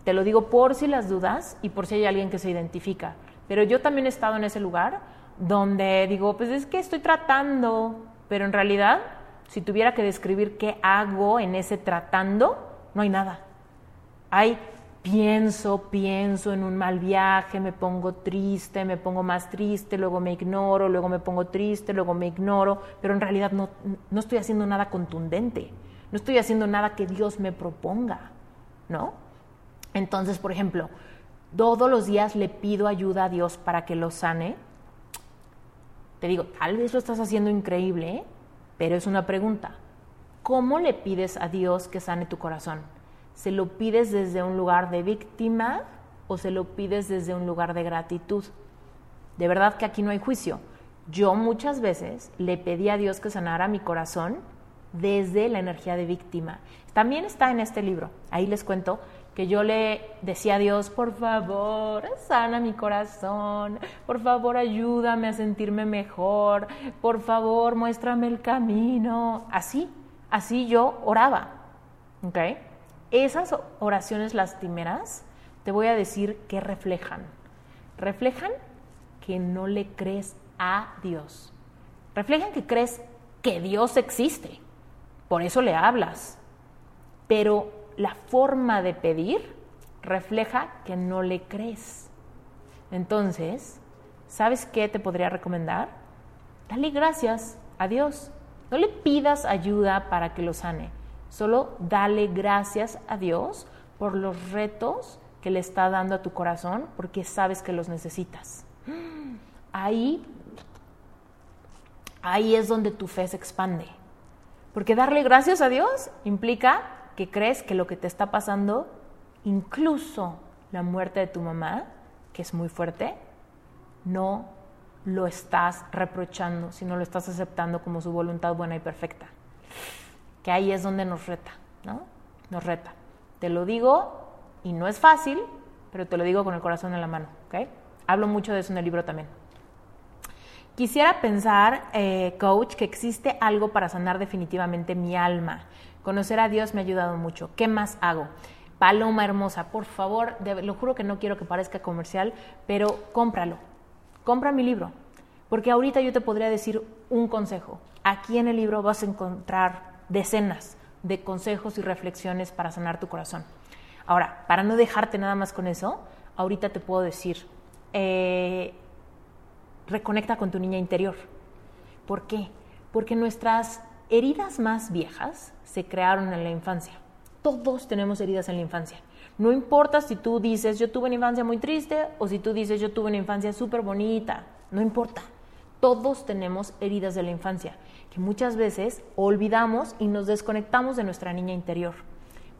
te lo digo por si las dudas y por si hay alguien que se identifica. Pero yo también he estado en ese lugar donde digo, pues es que estoy tratando, pero en realidad, si tuviera que describir qué hago en ese tratando, no hay nada. Hay pienso, pienso en un mal viaje, me pongo triste, me pongo más triste, luego me ignoro, luego me pongo triste, luego me ignoro, pero en realidad no, no estoy haciendo nada contundente, no estoy haciendo nada que Dios me proponga, ¿no? Entonces, por ejemplo, todos los días le pido ayuda a Dios para que lo sane. Te digo, tal vez lo estás haciendo increíble, pero es una pregunta. ¿Cómo le pides a Dios que sane tu corazón? ¿Se lo pides desde un lugar de víctima o se lo pides desde un lugar de gratitud? De verdad que aquí no hay juicio. Yo muchas veces le pedí a Dios que sanara mi corazón desde la energía de víctima. También está en este libro. Ahí les cuento que yo le decía a Dios, por favor, sana mi corazón, por favor, ayúdame a sentirme mejor, por favor, muéstrame el camino. Así, así yo oraba. ¿Ok? Esas oraciones lastimeras, te voy a decir que reflejan. Reflejan que no le crees a Dios. Reflejan que crees que Dios existe. Por eso le hablas. Pero la forma de pedir refleja que no le crees. Entonces, ¿sabes qué te podría recomendar? Dale gracias a Dios. No le pidas ayuda para que lo sane. Solo dale gracias a Dios por los retos que le está dando a tu corazón porque sabes que los necesitas. Ahí, ahí es donde tu fe se expande. Porque darle gracias a Dios implica que crees que lo que te está pasando, incluso la muerte de tu mamá, que es muy fuerte, no lo estás reprochando, sino lo estás aceptando como su voluntad buena y perfecta. Que ahí es donde nos reta, ¿no? Nos reta. Te lo digo y no es fácil, pero te lo digo con el corazón en la mano, ¿ok? Hablo mucho de eso en el libro también. Quisiera pensar, eh, coach, que existe algo para sanar definitivamente mi alma. Conocer a Dios me ha ayudado mucho. ¿Qué más hago? Paloma hermosa, por favor, lo juro que no quiero que parezca comercial, pero cómpralo. Compra mi libro. Porque ahorita yo te podría decir un consejo. Aquí en el libro vas a encontrar decenas de consejos y reflexiones para sanar tu corazón. Ahora, para no dejarte nada más con eso, ahorita te puedo decir, eh, reconecta con tu niña interior. ¿Por qué? Porque nuestras heridas más viejas se crearon en la infancia. Todos tenemos heridas en la infancia. No importa si tú dices yo tuve una infancia muy triste o si tú dices yo tuve una infancia súper bonita, no importa. Todos tenemos heridas de la infancia que muchas veces olvidamos y nos desconectamos de nuestra niña interior.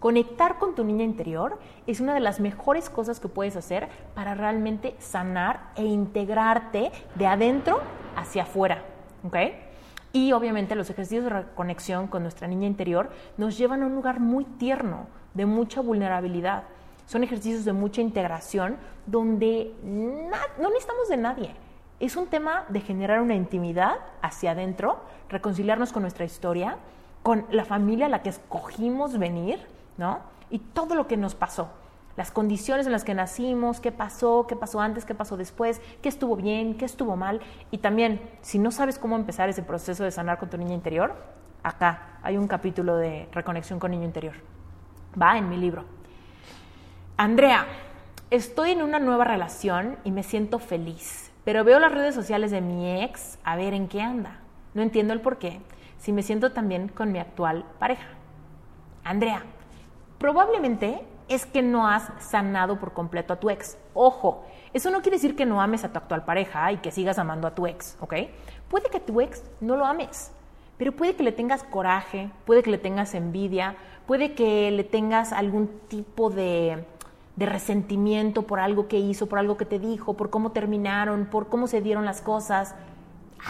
Conectar con tu niña interior es una de las mejores cosas que puedes hacer para realmente sanar e integrarte de adentro hacia afuera. ¿okay? Y obviamente los ejercicios de reconexión con nuestra niña interior nos llevan a un lugar muy tierno, de mucha vulnerabilidad. son ejercicios de mucha integración donde no necesitamos de nadie. Es un tema de generar una intimidad hacia adentro, reconciliarnos con nuestra historia, con la familia a la que escogimos venir, ¿no? Y todo lo que nos pasó. Las condiciones en las que nacimos, qué pasó, qué pasó antes, qué pasó después, qué estuvo bien, qué estuvo mal. Y también, si no sabes cómo empezar ese proceso de sanar con tu niña interior, acá hay un capítulo de reconexión con niño interior. Va en mi libro. Andrea, estoy en una nueva relación y me siento feliz, pero veo las redes sociales de mi ex a ver en qué anda. No entiendo el por qué, si me siento también con mi actual pareja. Andrea, probablemente es que no has sanado por completo a tu ex. Ojo, eso no quiere decir que no ames a tu actual pareja y que sigas amando a tu ex, ¿ok? Puede que tu ex no lo ames, pero puede que le tengas coraje, puede que le tengas envidia, puede que le tengas algún tipo de, de resentimiento por algo que hizo, por algo que te dijo, por cómo terminaron, por cómo se dieron las cosas.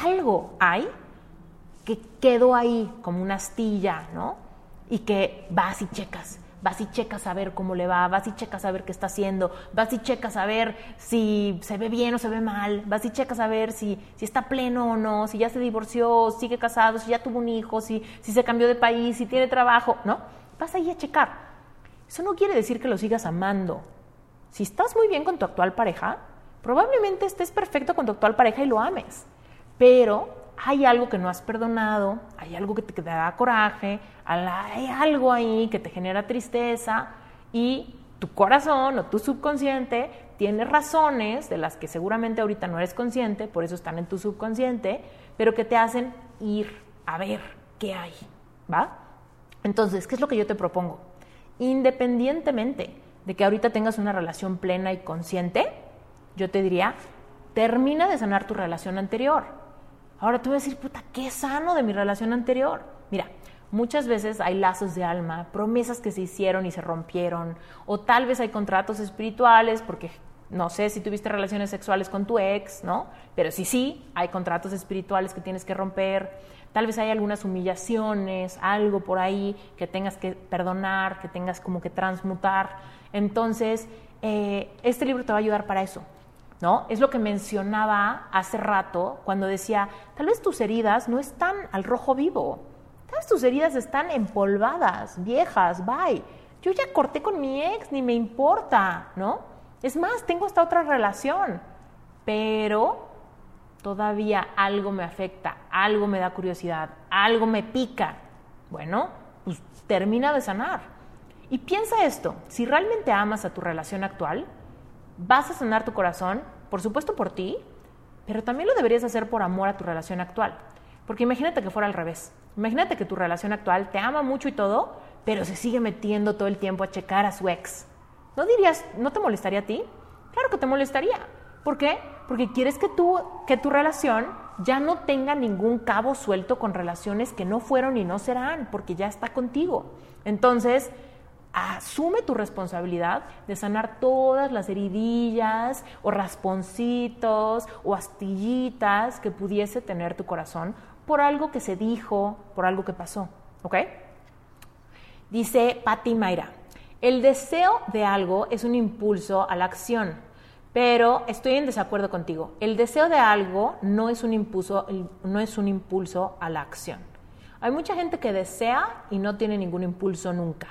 Algo hay que quedó ahí como una astilla, ¿no? Y que vas y checas, vas y checas a ver cómo le va, vas y checas a ver qué está haciendo, vas y checas a ver si se ve bien o se ve mal, vas y checas a ver si, si está pleno o no, si ya se divorció, sigue casado, si ya tuvo un hijo, si, si se cambió de país, si tiene trabajo, ¿no? Vas ahí a checar. Eso no quiere decir que lo sigas amando. Si estás muy bien con tu actual pareja, probablemente estés perfecto con tu actual pareja y lo ames. Pero hay algo que no has perdonado, hay algo que te da coraje, hay algo ahí que te genera tristeza y tu corazón o tu subconsciente tiene razones de las que seguramente ahorita no eres consciente, por eso están en tu subconsciente, pero que te hacen ir a ver qué hay, ¿va? Entonces, ¿qué es lo que yo te propongo? Independientemente de que ahorita tengas una relación plena y consciente, yo te diría, termina de sanar tu relación anterior Ahora tú vas a decir, puta, qué sano de mi relación anterior. Mira, muchas veces hay lazos de alma, promesas que se hicieron y se rompieron, o tal vez hay contratos espirituales porque no sé si tuviste relaciones sexuales con tu ex, ¿no? Pero sí, sí, hay contratos espirituales que tienes que romper. Tal vez hay algunas humillaciones, algo por ahí que tengas que perdonar, que tengas como que transmutar. Entonces, eh, este libro te va a ayudar para eso. ¿no? Es lo que mencionaba hace rato cuando decía, tal vez tus heridas no están al rojo vivo, tal vez tus heridas están empolvadas, viejas, bye. Yo ya corté con mi ex, ni me importa, ¿no? Es más, tengo esta otra relación, pero todavía algo me afecta, algo me da curiosidad, algo me pica. Bueno, pues termina de sanar. Y piensa esto, si realmente amas a tu relación actual, vas a sanar tu corazón, por supuesto por ti, pero también lo deberías hacer por amor a tu relación actual. Porque imagínate que fuera al revés. Imagínate que tu relación actual te ama mucho y todo, pero se sigue metiendo todo el tiempo a checar a su ex. ¿No dirías, no te molestaría a ti? Claro que te molestaría. ¿Por qué? Porque quieres que, tú, que tu relación ya no tenga ningún cabo suelto con relaciones que no fueron y no serán, porque ya está contigo. Entonces, asume tu responsabilidad de sanar todas las heridillas o rasponcitos o astillitas que pudiese tener tu corazón por algo que se dijo, por algo que pasó. ¿Ok? Dice Patti Mayra, el deseo de algo es un impulso a la acción, pero estoy en desacuerdo contigo. El deseo de algo no es un impulso, no es un impulso a la acción. Hay mucha gente que desea y no tiene ningún impulso nunca.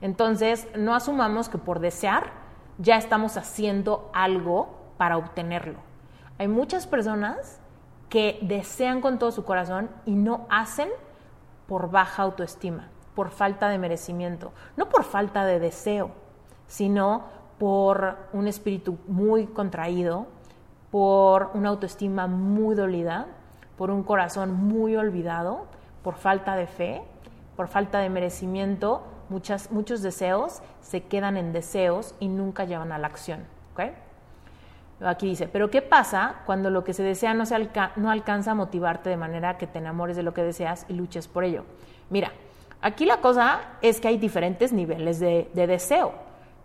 Entonces, no asumamos que por desear ya estamos haciendo algo para obtenerlo. Hay muchas personas que desean con todo su corazón y no hacen por baja autoestima, por falta de merecimiento, no por falta de deseo, sino por un espíritu muy contraído, por una autoestima muy dolida, por un corazón muy olvidado, por falta de fe por falta de merecimiento, muchas, muchos deseos se quedan en deseos y nunca llevan a la acción. Aquí dice, pero ¿qué pasa cuando lo que se desea no, se no alcanza a motivarte de manera que te enamores de lo que deseas y luches por ello? Mira, aquí la cosa es que hay diferentes niveles de deseo,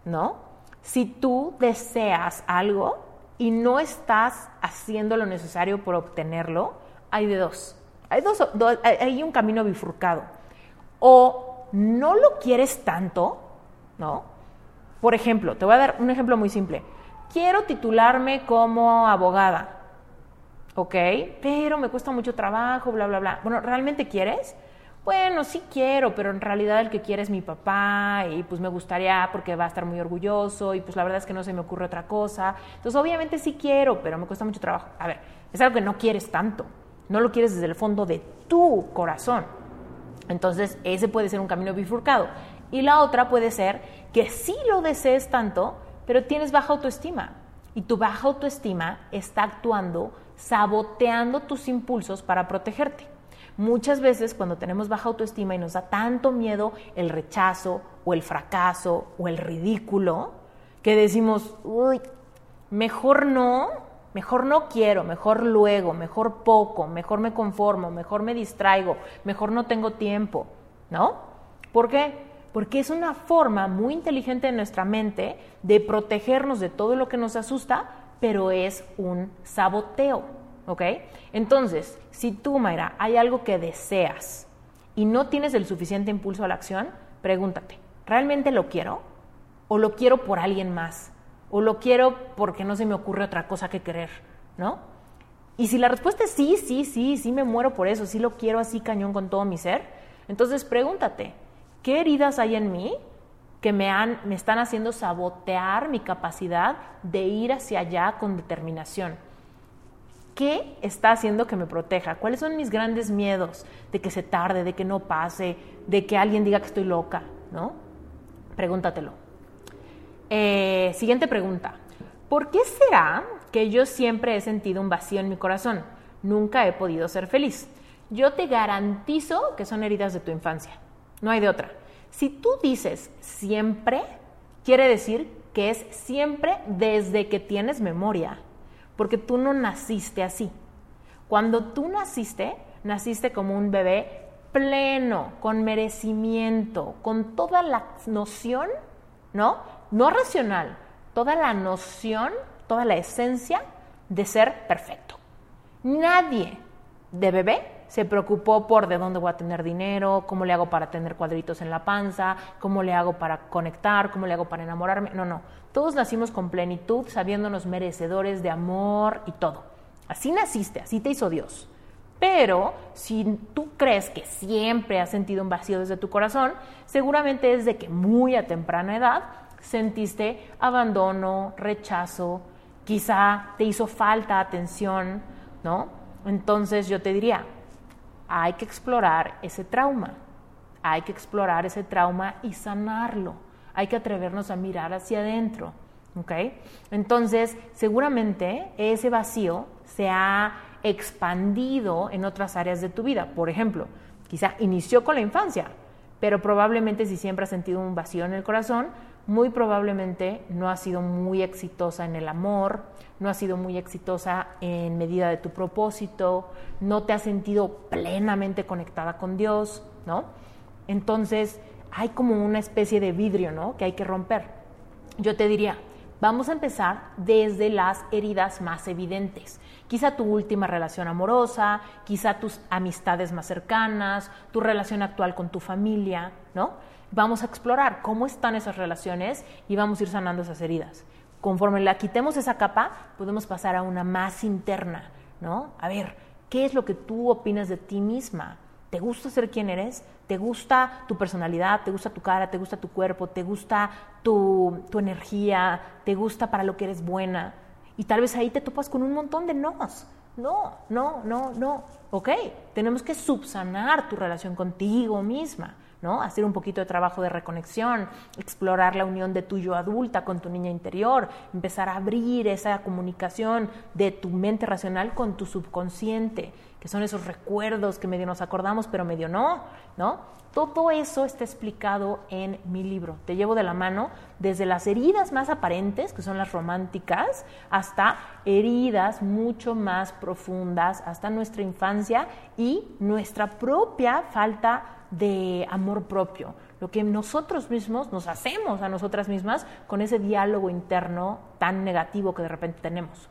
¿no? Si tú deseas algo y no estás haciendo lo necesario por obtenerlo, hay de dos. Hay, dos, hay un camino bifurcado o no lo quieres tanto, ¿no? Por ejemplo, te voy a dar un ejemplo muy simple. Quiero titularme como abogada, ¿ok? Pero me cuesta mucho trabajo, bla, bla, bla. Bueno, ¿realmente quieres? Bueno, sí quiero, pero en realidad el que quiere es mi papá y pues me gustaría porque va a estar muy orgulloso y pues la verdad es que no se me ocurre otra cosa. Entonces, obviamente sí quiero, pero me cuesta mucho trabajo. A ver, es algo que no quieres tanto, no lo quieres desde el fondo de tu corazón. Entonces, ese puede ser un camino bifurcado. Y la otra puede ser que sí lo desees tanto, pero tienes baja autoestima. Y tu baja autoestima está actuando, saboteando tus impulsos para protegerte. Muchas veces cuando tenemos baja autoestima y nos da tanto miedo el rechazo o el fracaso o el ridículo, que decimos, uy, mejor no, mejor no quiero, mejor luego, mejor poco, mejor me conformo, mejor me distraigo, mejor no tengo tiempo, ¿no? ¿Por qué? Porque es una forma muy inteligente de nuestra mente de protegernos de todo lo que nos asusta, pero es un saboteo. ¿ok? Entonces, si tú, Mayra, hay algo que deseas y no tienes el suficiente impulso a la acción, pregúntate, ¿realmente lo quiero? ¿O lo quiero por alguien más? ¿O lo quiero porque no se me ocurre otra cosa que querer? ¿No? Y si la respuesta es sí, sí, sí, sí me muero por eso, sí lo quiero así cañón con todo mi ser, entonces pregúntate, ¿qué heridas hay en mí que me, han, me están haciendo sabotear mi capacidad de ir hacia allá con determinación? ¿Qué está haciendo que me proteja? ¿Cuáles son mis grandes miedos de que se tarde, de que no pase, de que alguien diga que estoy loca? ¿No? Pregúntatelo. Eh, siguiente pregunta. ¿Por qué será que yo siempre he sentido un vacío en mi corazón? Nunca he podido ser feliz. Yo te garantizo que son heridas de tu infancia. No hay de otra. Si tú dices siempre, quiere decir que es siempre desde que tienes memoria porque tú no naciste así. Cuando tú naciste, naciste como un bebé pleno, con merecimiento, con toda la noción, ¿no? No racional, toda la noción, toda la esencia de ser perfecto. Nadie de bebé se preocupó por de dónde voy a tener dinero, cómo le hago para tener cuadritos en la panza, cómo le hago para conectar, cómo le hago para enamorarme. No, no. Todos nacimos con plenitud, sabiéndonos merecedores de amor y todo. Así naciste, así te hizo Dios. Pero si tú crees que siempre has sentido un vacío desde tu corazón, seguramente es de que muy a temprana edad sentiste abandono, rechazo, quizá te hizo falta atención, ¿no? Entonces yo te diría, hay que explorar ese trauma, hay que explorar ese trauma y sanarlo hay que atrevernos a mirar hacia adentro. ¿ok? Entonces, seguramente ese vacío se ha expandido en otras áreas de tu vida. Por ejemplo, quizá inició con la infancia, pero probablemente si siempre has sentido un vacío en el corazón, muy probablemente no has sido muy exitosa en el amor, no has sido muy exitosa en medida de tu propósito, no te has sentido plenamente conectada con Dios, ¿no? Entonces, hay como una especie de vidrio, ¿no? Que hay que romper. Yo te diría, vamos a empezar desde las heridas más evidentes. Quizá tu última relación amorosa, quizá tus amistades más cercanas, tu relación actual con tu familia, ¿no? Vamos a explorar cómo están esas relaciones y vamos a ir sanando esas heridas. Conforme la quitemos esa capa, podemos pasar a una más interna, ¿no? A ver, ¿qué es lo que tú opinas de ti misma? ¿Te gusta ser quien eres? ¿Te gusta tu personalidad? ¿Te gusta tu cara? ¿Te gusta tu cuerpo? ¿Te gusta tu, energía? ¿Te gusta para lo que eres buena? Y tal vez ahí te topas con un montón de nos. No, no, no, no. Ok, tenemos que subsanar tu relación contigo misma. ¿No? Hacer un poquito de trabajo de reconexión, explorar la unión de tu yo adulta con tu niña interior, empezar a abrir esa comunicación de tu mente racional con tu subconsciente, que son esos recuerdos que medio nos acordamos, pero medio no, ¿no? Todo eso está explicado en mi libro. Te llevo de la mano desde las heridas más aparentes, que son las románticas, hasta heridas mucho más profundas, hasta nuestra infancia y nuestra propia falta de amor propio, lo que nosotros mismos nos hacemos a nosotras mismas con ese diálogo interno tan negativo que de repente tenemos.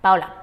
Paula,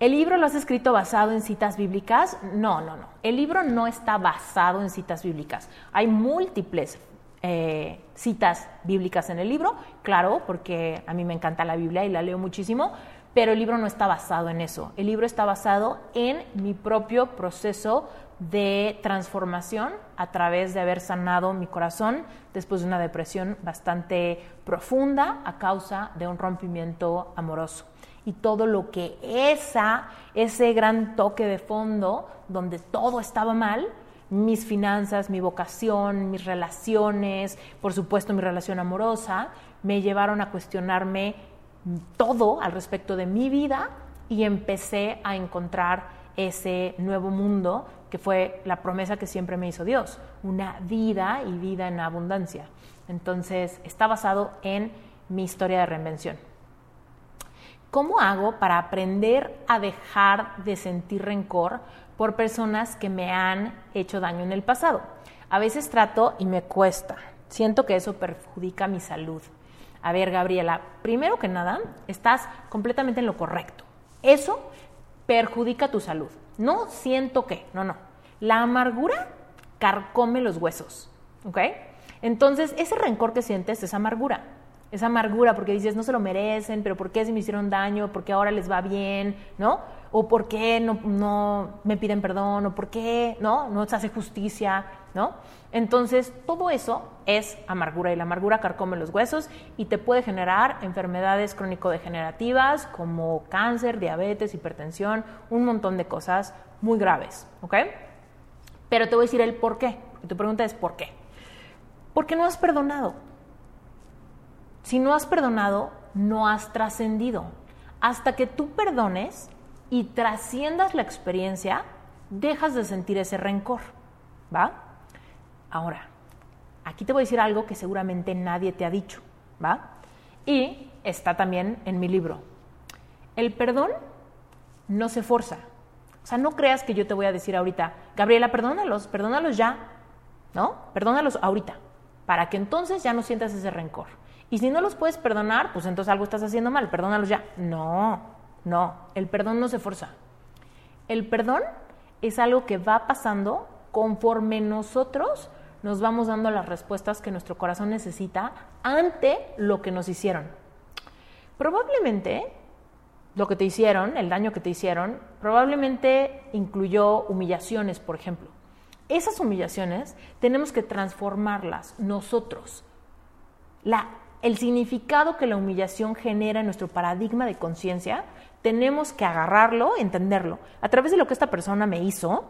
¿el libro lo has escrito basado en citas bíblicas? No, no, no. El libro no está basado en citas bíblicas. Hay múltiples eh, citas bíblicas en el libro, claro, porque a mí me encanta la Biblia y la leo muchísimo, pero el libro no está basado en eso. El libro está basado en mi propio proceso de transformación a través de haber sanado mi corazón después de una depresión bastante profunda a causa de un rompimiento amoroso. Y todo lo que esa, ese gran toque de fondo, donde todo estaba mal, mis finanzas, mi vocación, mis relaciones, por supuesto mi relación amorosa, me llevaron a cuestionarme todo al respecto de mi vida y empecé a encontrar ese nuevo mundo que fue la promesa que siempre me hizo Dios, una vida y vida en abundancia. Entonces, está basado en mi historia de reinvención. ¿Cómo hago para aprender a dejar de sentir rencor por personas que me han hecho daño en el pasado? A veces trato y me cuesta. Siento que eso perjudica mi salud. A ver, Gabriela, primero que nada, estás completamente en lo correcto. Eso perjudica tu salud. No siento que, no, no. La amargura carcome los huesos, ¿ok? Entonces, ese rencor que sientes es amargura. Es amargura porque dices, no se lo merecen, pero ¿por qué se me hicieron daño? ¿Por qué ahora les va bien? ¿No? O ¿por qué no, no me piden perdón? ¿O por qué no, no se hace justicia? ¿No? Entonces, todo eso es amargura y la amargura carcome los huesos y te puede generar enfermedades crónico-degenerativas como cáncer, diabetes, hipertensión, un montón de cosas muy graves, ¿ok? Pero te voy a decir el por qué. Y tu pregunta es ¿por qué? Porque no has perdonado. Si no has perdonado, no has trascendido. Hasta que tú perdones y trasciendas la experiencia, dejas de sentir ese rencor, ¿va? Ahora, aquí te voy a decir algo que seguramente nadie te ha dicho, ¿va? Y está también en mi libro. El perdón no se forza. O sea, no creas que yo te voy a decir ahorita, Gabriela, perdónalos, perdónalos ya, ¿no? Perdónalos ahorita, para que entonces ya no sientas ese rencor. Y si no los puedes perdonar, pues entonces algo estás haciendo mal, perdónalos ya. No, no, el perdón no se forza. El perdón es algo que va pasando conforme nosotros nos vamos dando las respuestas que nuestro corazón necesita ante lo que nos hicieron. Probablemente lo que te hicieron, el daño que te hicieron, probablemente incluyó humillaciones, por ejemplo. Esas humillaciones tenemos que transformarlas nosotros. El significado que la humillación genera en nuestro paradigma de conciencia, tenemos que agarrarlo, entenderlo. A través de lo que esta persona me hizo,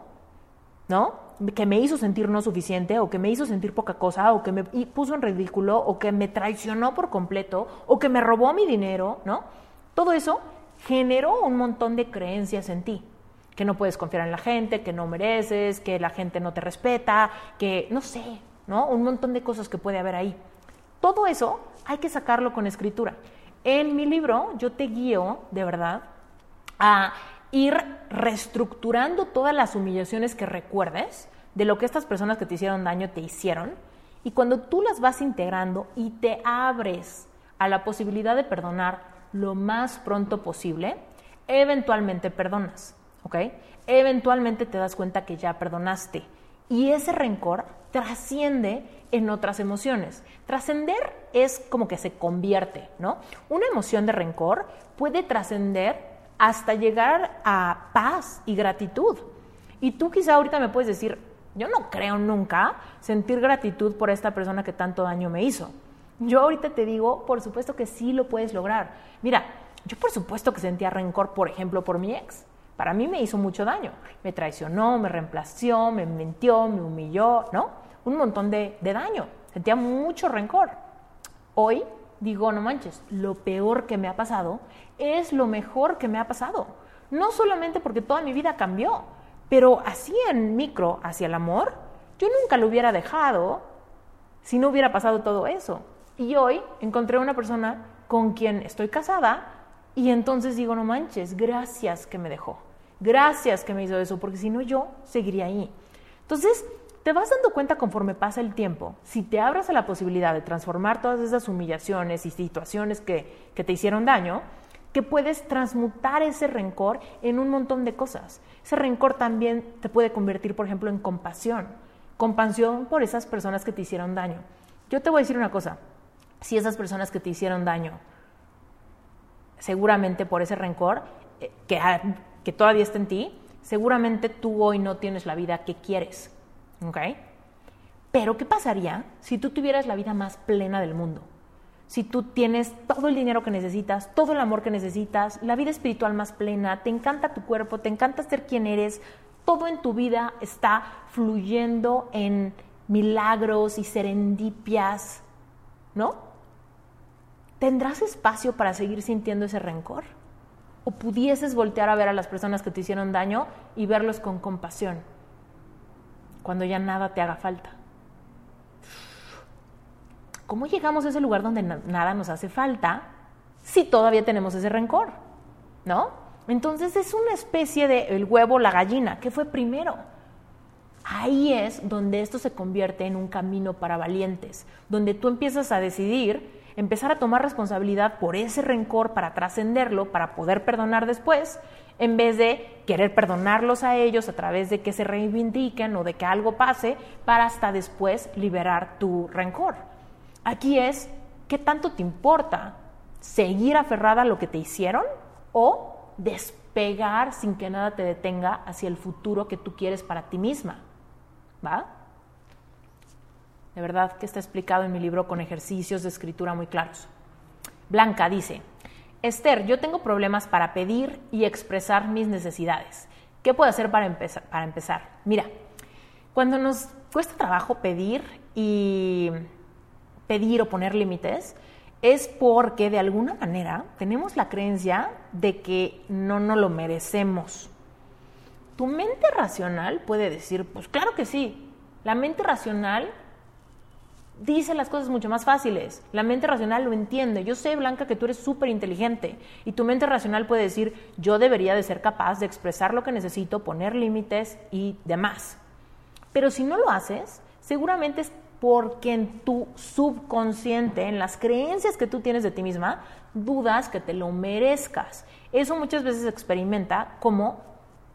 ¿no? Que me hizo sentir no suficiente o que me hizo sentir poca cosa o que me puso en ridículo o que me traicionó por completo o que me robó mi dinero, ¿no? Todo eso generó un montón de creencias en ti, que no puedes confiar en la gente, que no mereces, que la gente no te respeta, que no sé, ¿no? Un montón de cosas que puede haber ahí. Todo eso hay que sacarlo con escritura. En mi libro yo te guío, de verdad, a ir reestructurando todas las humillaciones que recuerdes de lo que estas personas que te hicieron daño te hicieron. Y cuando tú las vas integrando y te abres a la posibilidad de perdonar lo más pronto posible, eventualmente perdonas, ¿ok? Eventualmente te das cuenta que ya perdonaste. Y ese rencor trasciende en otras emociones. Trascender es como que se convierte, ¿no? Una emoción de rencor puede trascender hasta llegar a paz y gratitud. Y tú quizá ahorita me puedes decir, yo no creo nunca sentir gratitud por esta persona que tanto daño me hizo. Yo ahorita te digo, por supuesto que sí lo puedes lograr. Mira, yo por supuesto que sentía rencor, por ejemplo, por mi ex. Para mí me hizo mucho daño. Me traicionó, me reemplazó, me mintió, me humilló, ¿no? Un montón de, de daño. Sentía mucho rencor. Hoy digo, no manches, lo peor que me ha pasado es lo mejor que me ha pasado. No solamente porque toda mi vida cambió, pero así en micro hacia el amor, yo nunca lo hubiera dejado si no hubiera pasado todo eso. Y hoy encontré una persona con quien estoy casada y entonces digo, no manches, gracias que me dejó. Gracias que me hizo eso, porque si no yo seguiría ahí. Entonces, te vas dando cuenta conforme pasa el tiempo, si te abras a la posibilidad de transformar todas esas humillaciones y situaciones que, que te hicieron daño, que puedes transmutar ese rencor en un montón de cosas. Ese rencor también te puede convertir, por ejemplo, en compasión. Compasión por esas personas que te hicieron daño. Yo te voy a decir una cosa, si esas personas que te hicieron daño, seguramente por ese rencor eh, que, que todavía está en ti, seguramente tú hoy no tienes la vida que quieres. ¿Ok? Pero ¿qué pasaría si tú tuvieras la vida más plena del mundo? Si tú tienes todo el dinero que necesitas, todo el amor que necesitas, la vida espiritual más plena, te encanta tu cuerpo, te encanta ser quien eres, todo en tu vida está fluyendo en milagros y serendipias, ¿no? ¿Tendrás espacio para seguir sintiendo ese rencor? ¿O pudieses voltear a ver a las personas que te hicieron daño y verlos con compasión cuando ya nada te haga falta? ¿Cómo llegamos a ese lugar donde nada nos hace falta si todavía tenemos ese rencor? ¿No? Entonces es una especie de el huevo, la gallina. ¿Qué fue primero? Ahí es donde esto se convierte en un camino para valientes, donde tú empiezas a decidir, empezar a tomar responsabilidad por ese rencor para trascenderlo, para poder perdonar después, en vez de querer perdonarlos a ellos a través de que se reivindiquen o de que algo pase para hasta después liberar tu rencor. Aquí es, ¿qué tanto te importa seguir aferrada a lo que te hicieron o despegar sin que nada te detenga hacia el futuro que tú quieres para ti misma? ¿Va? De verdad que está explicado en mi libro con ejercicios de escritura muy claros. Blanca dice, Esther, yo tengo problemas para pedir y expresar mis necesidades. ¿Qué puedo hacer para empezar? Mira, cuando nos cuesta trabajo pedir y pedir o poner límites, es porque de alguna manera tenemos la creencia de que no nos lo merecemos. Tu mente racional puede decir, pues claro que sí. La mente racional dice las cosas mucho más fáciles. La mente racional lo entiende. Yo sé, Blanca, que tú eres súper inteligente. Y tu mente racional puede decir, yo debería de ser capaz de expresar lo que necesito, poner límites y demás. Pero si no lo haces, seguramente porque en tu subconsciente, en las creencias que tú tienes de ti misma, dudas que te lo merezcas. Eso muchas veces se experimenta como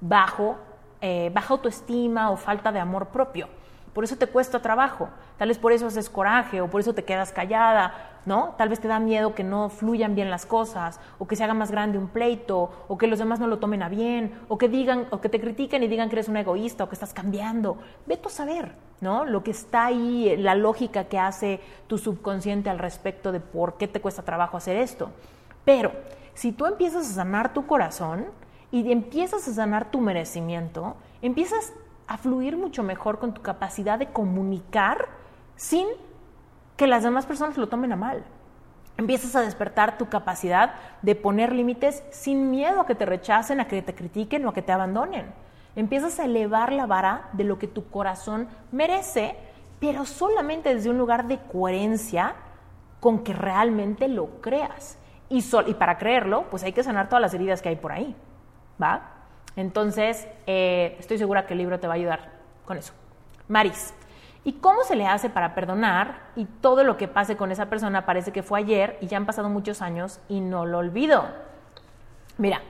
bajo, eh, baja autoestima o falta de amor propio. Por eso te cuesta trabajo, tal vez por eso haces coraje o por eso te quedas callada, ¿no? Tal vez te da miedo que no fluyan bien las cosas o que se haga más grande un pleito o que los demás no lo tomen a bien o que digan o que te critiquen y digan que eres un egoísta o que estás cambiando. Ve a saber, ¿no? Lo que está ahí, la lógica que hace tu subconsciente al respecto de por qué te cuesta trabajo hacer esto. Pero si tú empiezas a sanar tu corazón y empiezas a sanar tu merecimiento, empiezas a fluir mucho mejor con tu capacidad de comunicar sin que las demás personas lo tomen a mal. Empiezas a despertar tu capacidad de poner límites sin miedo a que te rechacen, a que te critiquen o a que te abandonen. Empiezas a elevar la vara de lo que tu corazón merece, pero solamente desde un lugar de coherencia con que realmente lo creas. Y, y para creerlo, pues hay que sanar todas las heridas que hay por ahí. ¿Va? Entonces, eh, estoy segura que el libro te va a ayudar con eso. Maris, ¿y cómo se le hace para perdonar y todo lo que pase con esa persona parece que fue ayer y ya han pasado muchos años y no lo olvido? Mira,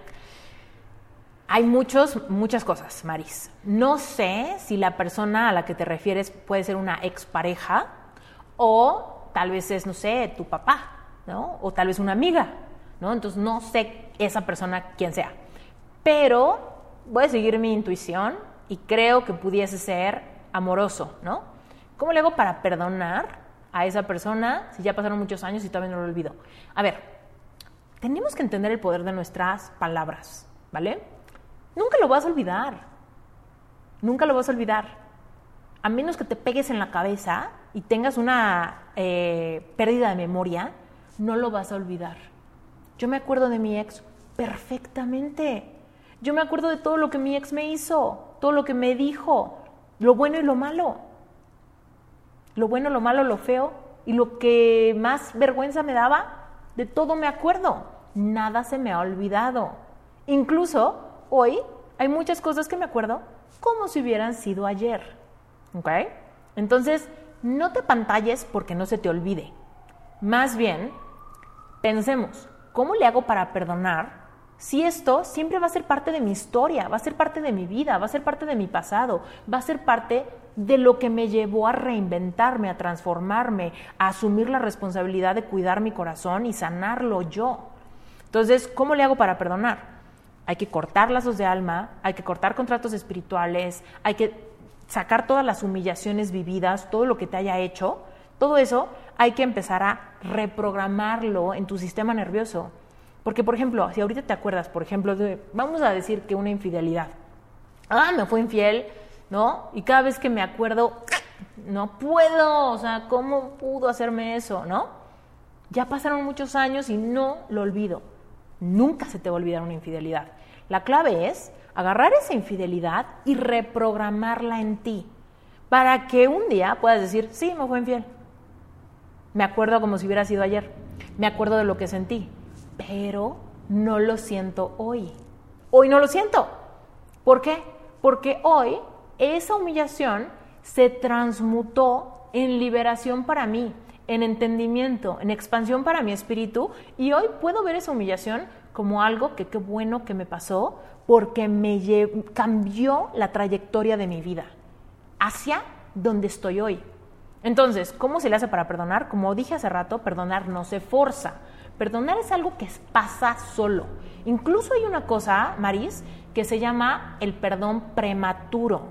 hay muchos, muchas cosas, Maris. No sé si la persona a la que te refieres puede ser una expareja o tal vez es, no sé, tu papá, ¿no? O tal vez una amiga, ¿no? Entonces no sé esa persona quién sea. Pero voy a seguir mi intuición y creo que pudiese ser amoroso, ¿no? ¿Cómo le hago para perdonar a esa persona si ya pasaron muchos años y todavía no lo olvido? A ver, tenemos que entender el poder de nuestras palabras, ¿vale? Nunca lo vas a olvidar. Nunca lo vas a olvidar. A menos que te pegues en la cabeza y tengas una eh, pérdida de memoria, no lo vas a olvidar. Yo me acuerdo de mi ex perfectamente. Yo me acuerdo de todo lo que mi ex me hizo, todo lo que me dijo, lo bueno y lo malo. Lo bueno, lo malo, lo feo y lo que más vergüenza me daba, de todo me acuerdo. Nada se me ha olvidado. Incluso hoy hay muchas cosas que me acuerdo como si hubieran sido ayer. ¿Ok? Entonces, no te pantalles porque no se te olvide. Más bien, pensemos, ¿cómo le hago para perdonar si esto siempre va a ser parte de mi historia, va a ser parte de mi vida, va a ser parte de mi pasado, va a ser parte de lo que me llevó a reinventarme, a transformarme, a asumir la responsabilidad de cuidar mi corazón y sanarlo yo. Entonces, ¿cómo le hago para perdonar? Hay que cortar lazos de alma, hay que cortar contratos espirituales, hay que sacar todas las humillaciones vividas, todo lo que te haya hecho, todo eso hay que empezar a reprogramarlo en tu sistema nervioso. Porque, por ejemplo, si ahorita te acuerdas, por ejemplo, de, vamos a decir que una infidelidad. Ah, me fue infiel, ¿no? Y cada vez que me acuerdo, no puedo, o sea, ¿cómo pudo hacerme eso, no? Ya pasaron muchos años y no lo olvido. Nunca se te va a olvidar una infidelidad. La clave es agarrar esa infidelidad y reprogramarla en ti para que un día puedas decir, sí, me fue infiel. Me acuerdo como si hubiera sido ayer. Me acuerdo de lo que sentí pero no lo siento hoy. Hoy no lo siento. ¿Por qué? Porque hoy esa humillación se transmutó en liberación para mí, en entendimiento, en expansión para mi espíritu y hoy puedo ver esa humillación como algo que qué bueno que me pasó porque me cambió la trayectoria de mi vida hacia donde estoy hoy. Entonces, ¿cómo se le hace para perdonar? Como dije hace rato, perdonar no se forza. Perdonar es algo que pasa solo. Incluso hay una cosa, Maris, que se llama el perdón prematuro.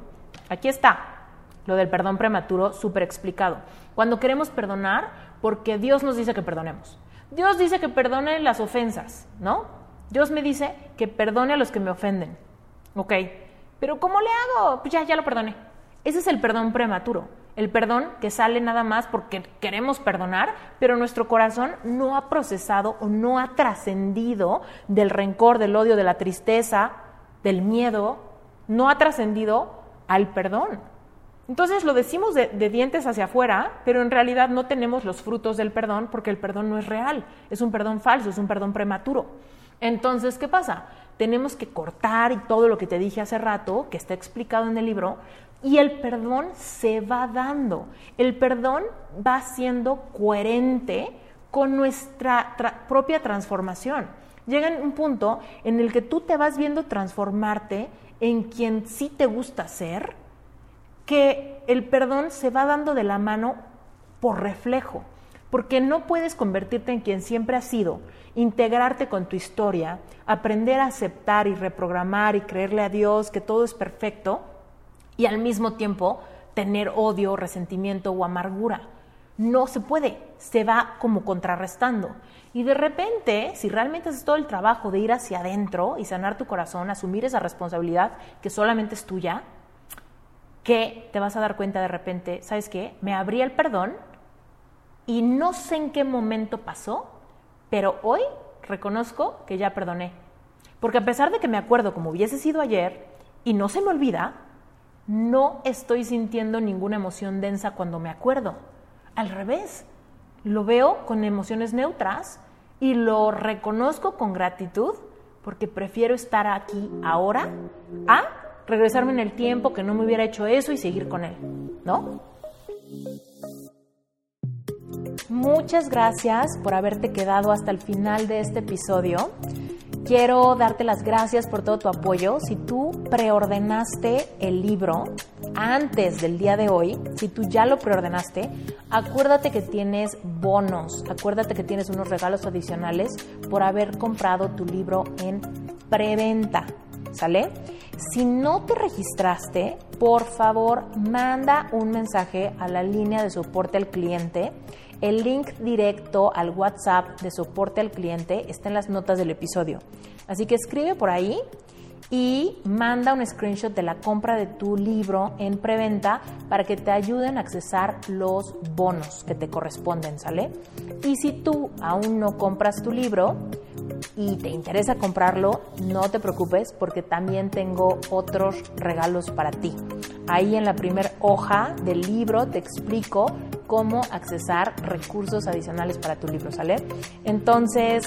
Aquí está, lo del perdón prematuro súper explicado. Cuando queremos perdonar, porque Dios nos dice que perdonemos. Dios dice que perdone las ofensas, ¿no? Dios me dice que perdone a los que me ofenden. Ok, pero ¿cómo le hago? Pues ya, ya lo perdoné. Ese es el perdón prematuro el perdón que sale nada más porque queremos perdonar, pero nuestro corazón no ha procesado o no ha trascendido del rencor, del odio, de la tristeza, del miedo, no ha trascendido al perdón. Entonces lo decimos de, dientes hacia afuera, pero en realidad no tenemos los frutos del perdón porque el perdón no es real, es un perdón falso, es un perdón prematuro. Entonces, ¿qué pasa? Tenemos que cortar y todo lo que te dije hace rato, que está explicado en el libro, y el perdón se va dando. El perdón va siendo coherente con nuestra propia transformación. Llega un punto en el que tú te vas viendo transformarte en quien sí te gusta ser, que el perdón se va dando de la mano por reflejo, porque no puedes convertirte en quien siempre has sido, integrarte con tu historia, aprender a aceptar y reprogramar y creerle a Dios que todo es perfecto, y al mismo tiempo tener odio, resentimiento o amargura. No se puede, se va como contrarrestando. Y de repente, si realmente haces todo el trabajo de ir hacia adentro y sanar tu corazón, asumir esa responsabilidad que solamente es tuya, que te vas a dar cuenta de repente, ¿sabes qué? Me abrí el perdón y no sé en qué momento pasó, pero hoy reconozco que ya perdoné. Porque a pesar de que me acuerdo como hubiese sido ayer y no se me olvida, no estoy sintiendo ninguna emoción densa cuando me acuerdo. Al revés, lo veo con emociones neutras y lo reconozco con gratitud porque prefiero estar aquí ahora a regresarme en el tiempo que no me hubiera hecho eso y seguir con él, ¿no? Muchas gracias por haberte quedado hasta el final de este episodio. Quiero darte las gracias por todo tu apoyo. Si tú preordenaste el libro antes del día de hoy, si tú ya lo preordenaste, acuérdate que tienes bonos, acuérdate que tienes unos regalos adicionales por haber comprado tu libro en preventa. ¿Sale? Si no te registraste, por favor, manda un mensaje a la línea de soporte al cliente el link directo al WhatsApp de soporte al cliente está en las notas del episodio. Así que escribe por ahí y manda un screenshot de la compra de tu libro en preventa para que te ayuden a accesar los bonos que te corresponden, ¿sale? Y si tú aún no compras tu libro y te interesa comprarlo, no te preocupes porque también tengo otros regalos para ti. Ahí en la primera hoja del libro te explico cómo accesar recursos adicionales para tu libro, ¿sale? Entonces,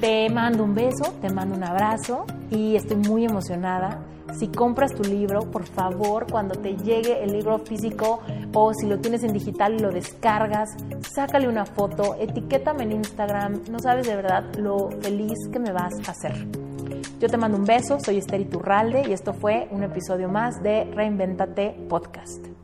te mando un beso, te mando un abrazo y estoy muy emocionada. Si compras tu libro, por favor, cuando te llegue el libro físico o si lo tienes en digital y lo descargas, sácale una foto, etiquétame en Instagram. No sabes de verdad lo feliz que me vas a hacer. Yo te mando un beso, soy Esther Iturralde y esto fue un episodio más de Reinventate Podcast.